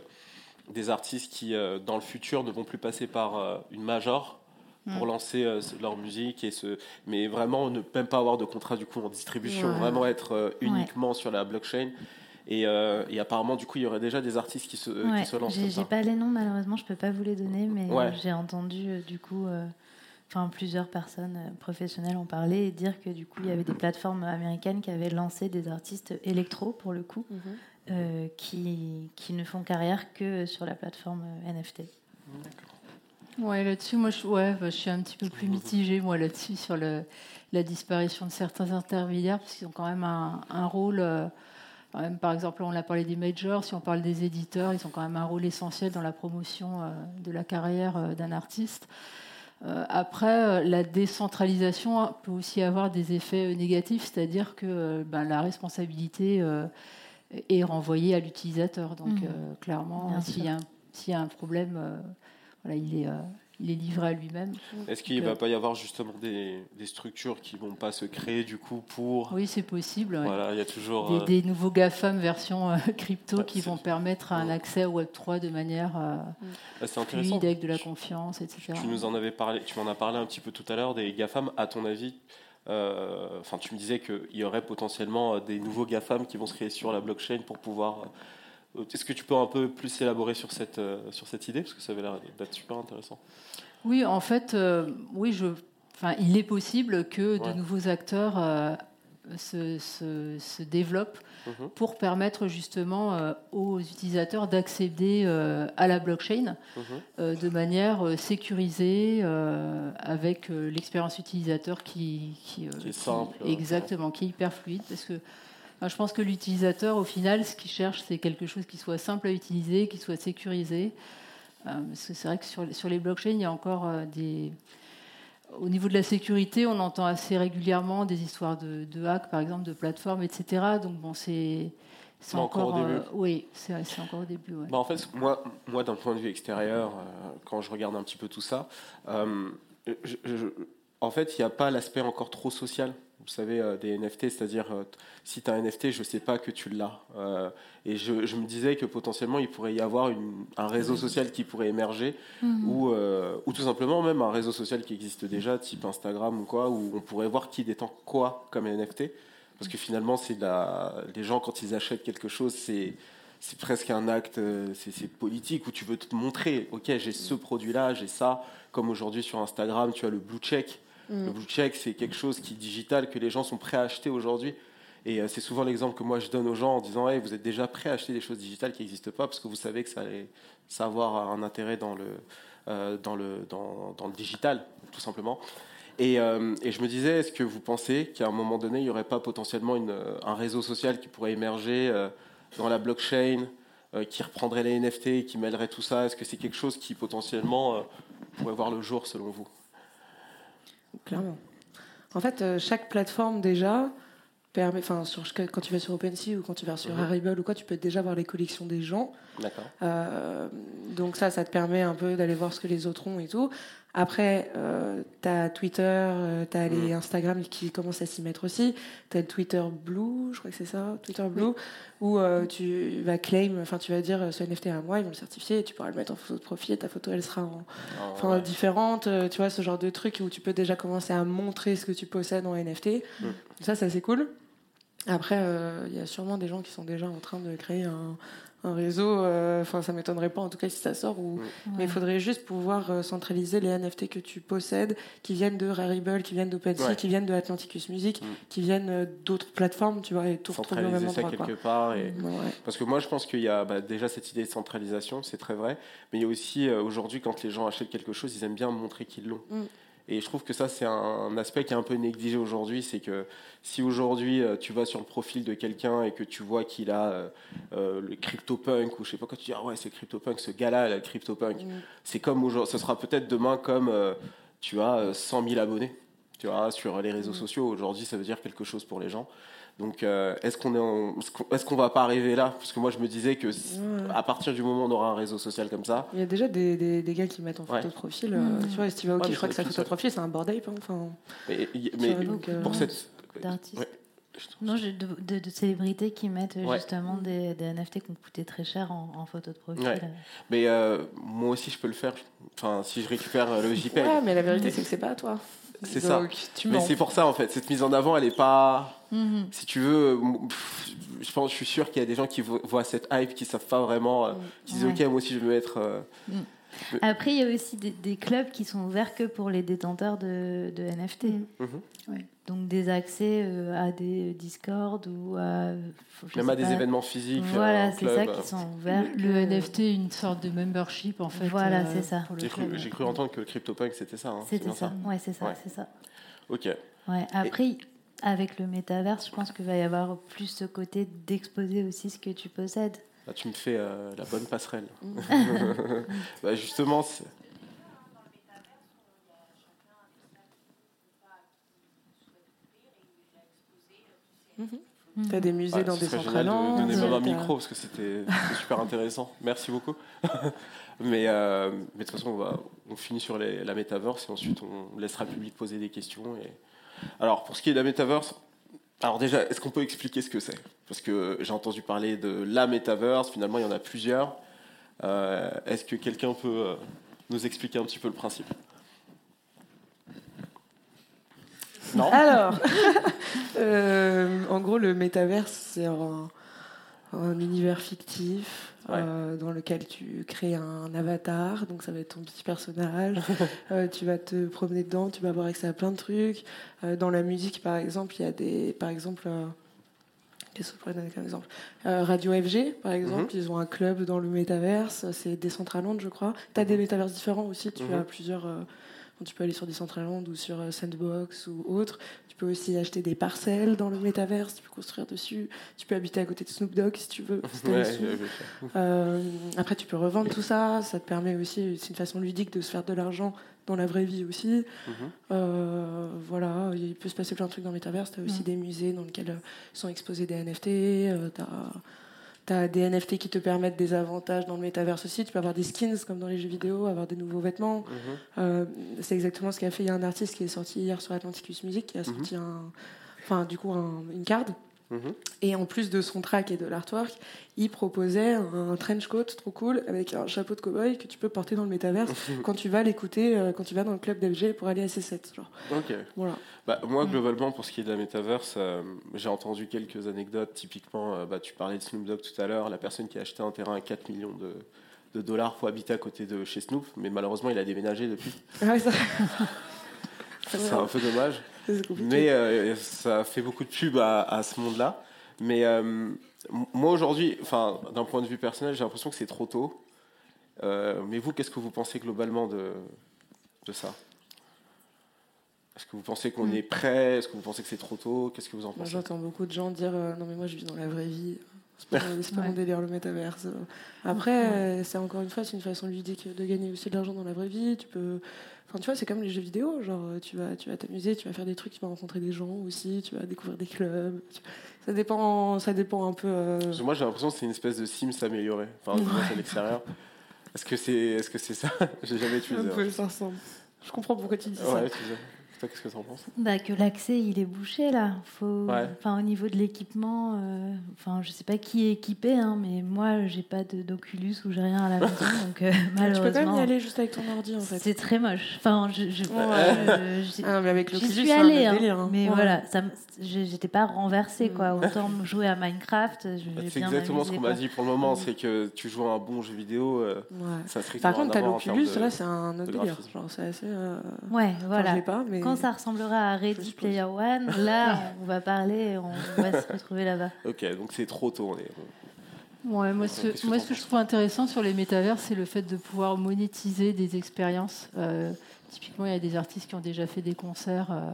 Speaker 2: des artistes qui, euh, dans le futur, ne vont plus passer par euh, une major pour
Speaker 5: Mm.
Speaker 2: lancer euh, leur musique et ce mais vraiment ne même pas avoir de contrat du coup en distribution
Speaker 3: Ouais.
Speaker 2: vraiment être euh, uniquement sur la blockchain et, euh, et apparemment du coup il y aurait déjà des artistes qui se, euh,
Speaker 4: Ouais,
Speaker 2: qui se lancent
Speaker 4: j'ai pas les noms, malheureusement, je peux pas vous les donner, mais
Speaker 2: Ouais.
Speaker 4: euh, j'ai entendu, euh, du coup, euh, enfin, plusieurs personnes euh, professionnelles en parler et dire que, du coup, il y avait des plateformes américaines qui avaient lancé des artistes électro, pour le coup,
Speaker 3: Mhm.
Speaker 4: euh, qui, qui ne font carrière que sur la plateforme euh, NFT.
Speaker 5: Ouais, là-dessus, moi, je, ouais, bah, je suis un petit peu plus mitigée, moi, là-dessus, sur le, la disparition de certains intermédiaires, parce qu'ils ont quand même un, un rôle. euh, même, par exemple, on a parlé des majors, si on parle des éditeurs, ils ont quand même un rôle essentiel dans la promotion euh, de la carrière euh, d'un artiste. Euh, après, euh, la décentralisation peut aussi avoir des effets euh, négatifs, c'est-à-dire que euh, ben, la responsabilité euh, est renvoyée à l'utilisateur. Donc, euh, clairement, s'il y, a un- s'il y a un problème, euh, voilà, il, est, euh, il est livré à lui-même.
Speaker 2: Est-ce qu'il ne va pas y avoir justement des, des structures qui vont pas se créer du coup pour
Speaker 5: Oui, c'est possible. ouais.
Speaker 2: voilà il y a toujours
Speaker 5: Des,
Speaker 2: euh,
Speaker 5: des nouveaux GAFAM version euh, crypto qui vont permettre un
Speaker 2: Ouais.
Speaker 5: accès au Web3 de manière euh,
Speaker 2: ah, c'est intéressant
Speaker 5: fluide, avec de la confiance, etc.
Speaker 2: Tu nous en avais parlé, tu m'en as parlé un petit peu tout à l'heure des GAFAM. À ton avis, euh, enfin, tu me disais qu'il y aurait potentiellement euh, des nouveaux GAFAM qui vont se créer sur la blockchain pour pouvoir. Euh, Est-ce que tu peux un peu plus élaborer sur cette, euh, sur cette idée? Parce que ça avait l'air d'être super intéressant.
Speaker 5: Oui, en fait, euh, oui, je, il est possible que
Speaker 2: Ouais.
Speaker 5: de nouveaux acteurs euh, se, se- se développent
Speaker 2: Mhm.
Speaker 5: pour permettre justement euh, aux utilisateurs d'accéder à la blockchain
Speaker 2: Mhm.
Speaker 5: euh, de manière sécurisée, avec l'expérience utilisateur qui, qui,
Speaker 2: Qui est simple, euh,
Speaker 5: exactement, qui est hyper fluide, parce que je pense que l'utilisateur, au final, ce qu'il cherche, c'est quelque chose qui soit simple à utiliser, qui soit sécurisé. Euh, parce que c'est vrai que sur, sur les blockchains, il y a encore euh, des. Au niveau de la sécurité, on entend assez régulièrement des histoires de, de hack, par exemple, de plateformes, etc. Donc bon, c'est. C'est
Speaker 2: Encore
Speaker 5: encore,
Speaker 2: au début.
Speaker 5: euh, oui, c'est c'est encore au début. ouais.
Speaker 2: Bah, en fait, moi, moi d'un point de vue extérieur, euh, quand je regarde un petit peu tout ça, euh, je- je- en fait, il n'y a pas l'aspect encore trop social. Vous savez, euh, des NFT, c'est-à-dire, euh, si tu as un NFT, je ne sais pas que tu l'as. Euh, et je, je me disais que potentiellement, il pourrait y avoir une- un réseau social qui pourrait émerger, ou, euh, ou tout simplement même un réseau social qui existe déjà, type Instagram ou quoi, où on pourrait voir qui détend quoi comme NFT. Parce que finalement, c'est la... les gens, quand ils achètent quelque chose, c'est c'est presque un acte, c'est c'est politique où tu veux te montrer, ok, j'ai ce produit-là, j'ai ça. Comme aujourd'hui sur Instagram, tu as le blue check. Le blue check, c'est quelque chose qui est digital que les gens sont prêts à acheter aujourd'hui. Et euh, c'est souvent l'exemple que moi je donne aux gens en disant, hey, vous êtes déjà prêts à acheter des choses digitales qui n'existent pas parce que vous savez que ça allait ça avoir un intérêt dans le, euh, dans le, dans, le digital, tout simplement. Et, euh, et je me disais, est-ce que vous pensez qu'à un moment donné, il n'y aurait pas potentiellement une, un réseau social qui pourrait émerger dans la blockchain, qui reprendrait les NFT, qui mêlerait tout ça? Est-ce que c'est quelque chose qui potentiellement pourrait voir le jour selon vous?
Speaker 3: Clairement. En fait, euh, chaque plateforme déjà permet, enfin, sur, quand tu vas sur OpenSea ou quand tu vas sur. Harible ou quoi, tu peux déjà voir les collections des gens.
Speaker 2: D'accord.
Speaker 3: Euh, donc ça, ça te permet un peu d'aller voir ce que les autres ont et tout. Après, euh, t'as Twitter, euh, t'as les
Speaker 2: Mm.
Speaker 3: Instagram qui commencent à s'y mettre aussi. T'as Twitter Blue, je crois que c'est ça, Twitter Blue, où euh, tu vas claim, enfin tu vas dire euh, ce NFT à moi, ils vont le certifier, et tu pourras le mettre en photo de profil, ta photo elle sera en,
Speaker 2: Ah,
Speaker 3: enfin, différentes, euh, tu vois, ce genre de truc où tu peux déjà commencer à montrer ce que tu possèdes en NFT.
Speaker 2: Mm.
Speaker 3: Ça, ça c'est cool. Après, il y a sûrement des gens qui sont déjà en train de créer un, un réseau. euh, Enfin, ça m'étonnerait pas en tout cas si ça sort. Ou... Mais il faudrait juste pouvoir euh, centraliser les NFT que tu possèdes, qui viennent de Rarible, qui viennent d'OpenSea,
Speaker 2: Ouais.
Speaker 3: qui viennent de Atlanticus Music,
Speaker 2: Mm.
Speaker 3: qui viennent euh, d'autres plateformes, tu vois, et tout retrouver au même
Speaker 2: Centraliser ça
Speaker 3: quoi.
Speaker 2: quelque part. Et...
Speaker 3: Ouais.
Speaker 2: Parce que moi, je pense qu'il y a bah, déjà cette idée de centralisation, c'est très vrai. Mais il y a aussi, euh, aujourd'hui, quand les gens achètent quelque chose, ils aiment bien montrer qu'ils l'ont.
Speaker 3: Mm.
Speaker 2: Et je trouve que ça, c'est un, aspect qui est un peu négligé aujourd'hui. C'est que si aujourd'hui, euh, tu vas sur le profil de quelqu'un et que tu vois qu'il a euh, euh, le CryptoPunk, ou je sais pas quoi, tu dis, ah ouais, c'est CryptoPunk, ce gars-là, il a le CryptoPunk.
Speaker 3: Mm.
Speaker 2: C'est comme aujourd'hui, ce sera peut-être demain comme euh, tu as euh, 100 000 abonnés. Tu vois, sur les réseaux
Speaker 3: Mm.
Speaker 2: sociaux, aujourd'hui, ça veut dire quelque chose pour les gens. Donc, euh, est-ce qu'on est, en- est-ce qu'on va pas arriver là? Parce que moi, je me disais que si-
Speaker 3: Ouais.
Speaker 2: à partir du moment où on aura un réseau social comme ça,
Speaker 3: Il y a déjà des, des, des gars qui mettent en photo
Speaker 2: Ouais.
Speaker 3: de profil. euh,
Speaker 5: Mm.
Speaker 3: Tu vois, Steve Aoki,
Speaker 2: Ouais, mais
Speaker 3: je crois que sa photo de profil, c'est un hein, Enfin,
Speaker 2: mais, mais
Speaker 3: euh,
Speaker 2: pour
Speaker 4: Ouais.
Speaker 2: cette
Speaker 4: d'artistes.
Speaker 2: Ouais.
Speaker 4: Non, j'ai de, de- de célébrités qui mettent euh,
Speaker 2: Ouais.
Speaker 4: justement des, des NFT qui ont coûté très cher en, en photo de profil.
Speaker 2: Ouais. Mais euh, moi aussi, je peux le faire. Enfin, si je récupère euh, le JPEG.
Speaker 3: ouais, mais la vérité, c'est que c'est pas à toi.
Speaker 2: C'est ça.
Speaker 3: Tu
Speaker 2: Mais c'est pour ça, en fait. Cette mise en avant, elle est pas.
Speaker 5: Mhm.
Speaker 2: Si tu veux, je pense, je suis sûr qu'il y a des gens qui vo- voient cette hype, qui savent pas vraiment, euh, qui disent,
Speaker 4: Ouais.
Speaker 2: ok, moi aussi, je veux être. euh,
Speaker 4: Après, il y a aussi des, des clubs qui sont ouverts que pour les détenteurs de, de NFT.
Speaker 3: Mm.
Speaker 2: mhm.
Speaker 4: Donc des accès euh, à des Discord ou à.
Speaker 2: Même à des
Speaker 4: pas.
Speaker 2: événements physiques. euh,
Speaker 4: Voilà, c'est ça
Speaker 2: euh.
Speaker 4: qui sont ouverts.
Speaker 5: Le NFT est une sorte de membership en fait.
Speaker 4: Voilà,
Speaker 5: euh,
Speaker 4: c'est ça.
Speaker 2: J'ai cru, entendre que le CryptoPunk, c'était ça. hein,
Speaker 4: C'était
Speaker 2: bien
Speaker 4: ça. Ouais, c'est ça,
Speaker 2: Ouais.
Speaker 4: c'est ça.
Speaker 2: Ok.
Speaker 4: Ouais. Après, avec le métaverse, je pense qu'il va y avoir plus ce côté d'exposer aussi ce que tu possèdes.
Speaker 2: Là, tu me fais euh, la bonne passerelle. Bah, justement, c'est-
Speaker 3: T'as des musées
Speaker 2: ouais,
Speaker 3: dans des centres
Speaker 2: génial de donner même un micro parce que c'était super intéressant. Merci beaucoup. mais, euh, mais de toute façon, on, va, on finit sur les- la métaverse et ensuite on laissera le public poser des questions. Et... Alors, pour ce qui est de la métaverse, alors déjà, est-ce qu'on peut expliquer ce que c'est? Parce que j'ai entendu parler de la métaverse, finalement, il y en a plusieurs. Euh, est-ce que quelqu'un peut euh, nous expliquer un petit peu le principe? Non
Speaker 3: Alors, euh, en gros, le métaverse, c'est un, un univers fictif euh, dans lequel tu crées un avatar, donc ça va être ton petit personnage. Euh, tu vas te promener dedans, tu vas avoir accès à plein de trucs. Euh, dans la musique, par exemple, il y a des, par exemple. Qu'est-ce que je pourrais donner comme exemple Euh, Radio FG, par exemple, ils ont un club dans le métaverse, c'est Decentraland, je crois. Tu as des métaverses différents aussi, tu
Speaker 2: Mhm.
Speaker 3: as plusieurs. euh, tu peux aller sur Decentraland ou sur euh, Sandbox ou autre. Tu peux aussi acheter des parcelles dans le métaverse, tu peux construire dessus. Tu peux habiter à côté de Snoop Dogg si tu veux. si
Speaker 2: Ouais.
Speaker 3: Euh, après, tu peux revendre tout ça. Ça te permet aussi, c'est une façon ludique de se faire de l'argent dans la vraie vie aussi.
Speaker 2: Mhm.
Speaker 3: Euh, voilà, il peut se passer plein de trucs dans le métaverse. Tu as aussi
Speaker 5: Mhm.
Speaker 3: des musées dans lesquels sont exposés des NFT. euh, tu as, des NFT qui te permettent des avantages dans le métaverse aussi. Tu peux avoir des skins comme dans les jeux vidéo, avoir des nouveaux vêtements.
Speaker 2: Mhm.
Speaker 3: Euh, c'est exactement ce qu'a fait. Il y a un artiste qui est sorti hier sur Atlanticus Music qui a sorti un, enfin, du coup, un- une carte.
Speaker 2: Mhm.
Speaker 3: Et en plus de son track et de l'artwork, il proposait un trench coat trop cool avec un chapeau de cowboy que tu peux porter dans le métaverse quand tu vas l'écouter, euh, quand tu vas dans le club d'FG pour aller à C7. Genre.
Speaker 2: Ok.
Speaker 3: Voilà.
Speaker 2: Bah, moi,
Speaker 3: Mm.
Speaker 2: globalement, pour ce qui est de la métaverse, euh, j'ai entendu quelques anecdotes. Typiquement, euh, bah, tu parlais de Snoop Dogg tout à l'heure, la personne qui a acheté un terrain à 4 millions de, de dollars pour habiter à côté de chez Snoop, mais malheureusement, il a déménagé depuis. C'est un peu dommage. Mais euh, ça fait beaucoup de pub à, à ce monde-là. Mais euh, moi, aujourd'hui, enfin, d'un point de vue personnel, j'ai l'impression que c'est trop tôt. Euh, mais vous, qu'est-ce que vous pensez globalement de, de ça? Est-ce que vous pensez qu'on
Speaker 3: Mm.
Speaker 2: est prêt? Est-ce que vous pensez que c'est trop tôt? Qu'est-ce que vous en
Speaker 3: Moi,
Speaker 2: pensez?
Speaker 3: j'entends beaucoup de gens dire euh, non mais moi je vis dans la vraie vie. C'est pas, c'est pas mon
Speaker 5: Ouais.
Speaker 3: délire le métaverse. Après, c'est encore une fois c'est une façon ludique de gagner aussi de l'argent dans la vraie vie. Tu peux, enfin tu vois, c'est comme les jeux vidéo. Genre euh, tu vas, tu vas t'amuser, tu vas faire des trucs, tu vas rencontrer des gens aussi, tu vas découvrir des clubs. Ça dépend, ça dépend un peu. euh,
Speaker 2: que Moi, j'ai l'impression que c'est une espèce de Sims amélioré. Enfin, moins, c'est l'extérieur. Est-ce que c'est est -ce c'est ça? J'ai jamais
Speaker 3: un
Speaker 2: utilisé.
Speaker 3: peu, ça ressemble. Je comprends pourquoi tu dis
Speaker 2: hein. Ouais,
Speaker 3: ça.
Speaker 2: Toi, qu'est-ce que tu en penses?
Speaker 4: Bah, que l'accès il est bouché là. Faut,
Speaker 2: Ouais.
Speaker 4: enfin au niveau de l'équipement, euh, enfin je sais pas qui est équipé, hein, mais moi j'ai pas d'Oculus ou j'ai rien à la maison, donc euh,
Speaker 3: Tu peux quand même y
Speaker 4: malheureusement
Speaker 3: aller juste avec ton ordi en fait.
Speaker 4: c'est très moche. Enfin je, je,
Speaker 3: Ouais.
Speaker 4: je- j'ai-
Speaker 3: Ah, mais avec l'Oculus,
Speaker 4: suis
Speaker 3: c'est un
Speaker 4: allée, hein,
Speaker 3: délire, hein.
Speaker 4: mais
Speaker 3: Ouais.
Speaker 4: voilà, ça, j'étais pas renversée quoi.
Speaker 3: Mm.
Speaker 4: Autant jouer à Minecraft, je vais
Speaker 2: C'est exactement ce qu'on m'a dit pour le moment.
Speaker 3: Mm.
Speaker 2: C'est que tu joues à un bon jeu vidéo. euh,
Speaker 3: Ouais.
Speaker 2: ça
Speaker 3: Par contre,
Speaker 2: à
Speaker 3: t'as l'Oculus, là c'est un autre délire. c'est assez. euh,
Speaker 4: Ouais,
Speaker 3: je
Speaker 4: voilà.
Speaker 3: pas, mais.
Speaker 4: Quand ça ressemblera à Ready. Player One, là on va parler, on va se retrouver là-bas.
Speaker 2: Ok, donc c'est trop tôt. On est...
Speaker 5: Ouais, moi, ce,
Speaker 2: que
Speaker 5: moi,
Speaker 2: t'en
Speaker 5: ce que je trouve intéressant sur les métavers, c'est le fait de pouvoir monétiser des expériences. Euh, typiquement, il y a des artistes qui ont déjà fait des concerts euh,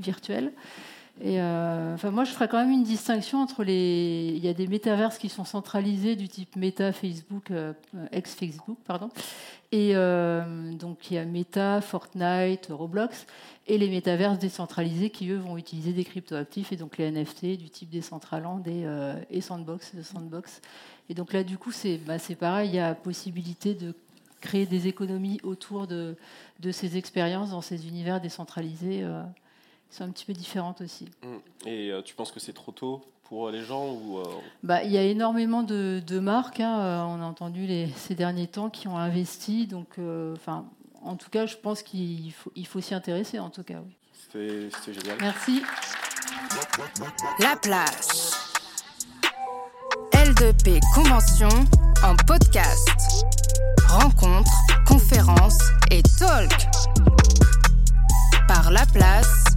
Speaker 5: virtuels. Et euh, enfin, moi, je ferais quand même une distinction entre les. Il y a des métaverses qui sont centralisés du type Meta, Facebook, euh, ex-Facebook, pardon. Et euh, donc, il y a Meta, Fortnite, Roblox, et les métaverses décentralisés qui, eux, vont utiliser des cryptoactifs, et donc les NFT du type Decentraland et, euh, et Sandbox, de Sandbox. Et donc là, du coup, c'est bah, pareil, il y a possibilité de créer des économies autour de, de ces expériences dans ces univers décentralisés euh, qui sont un petit peu différentes aussi.
Speaker 2: Mm. Et euh, tu penses que c'est trop tôt pour les gens ou euh,
Speaker 5: Bah, il y a énormément de, de marques, hein, euh, on a entendu les, ces derniers temps, qui ont investi. Donc, euh, enfin, en tout cas, je pense qu'il faut, il faut s'y intéresser, en tout cas. Oui.
Speaker 2: C'était, génial.
Speaker 5: Merci.
Speaker 1: La place. L2P Convention en podcast. Rencontres, conférences et talk. Par la place.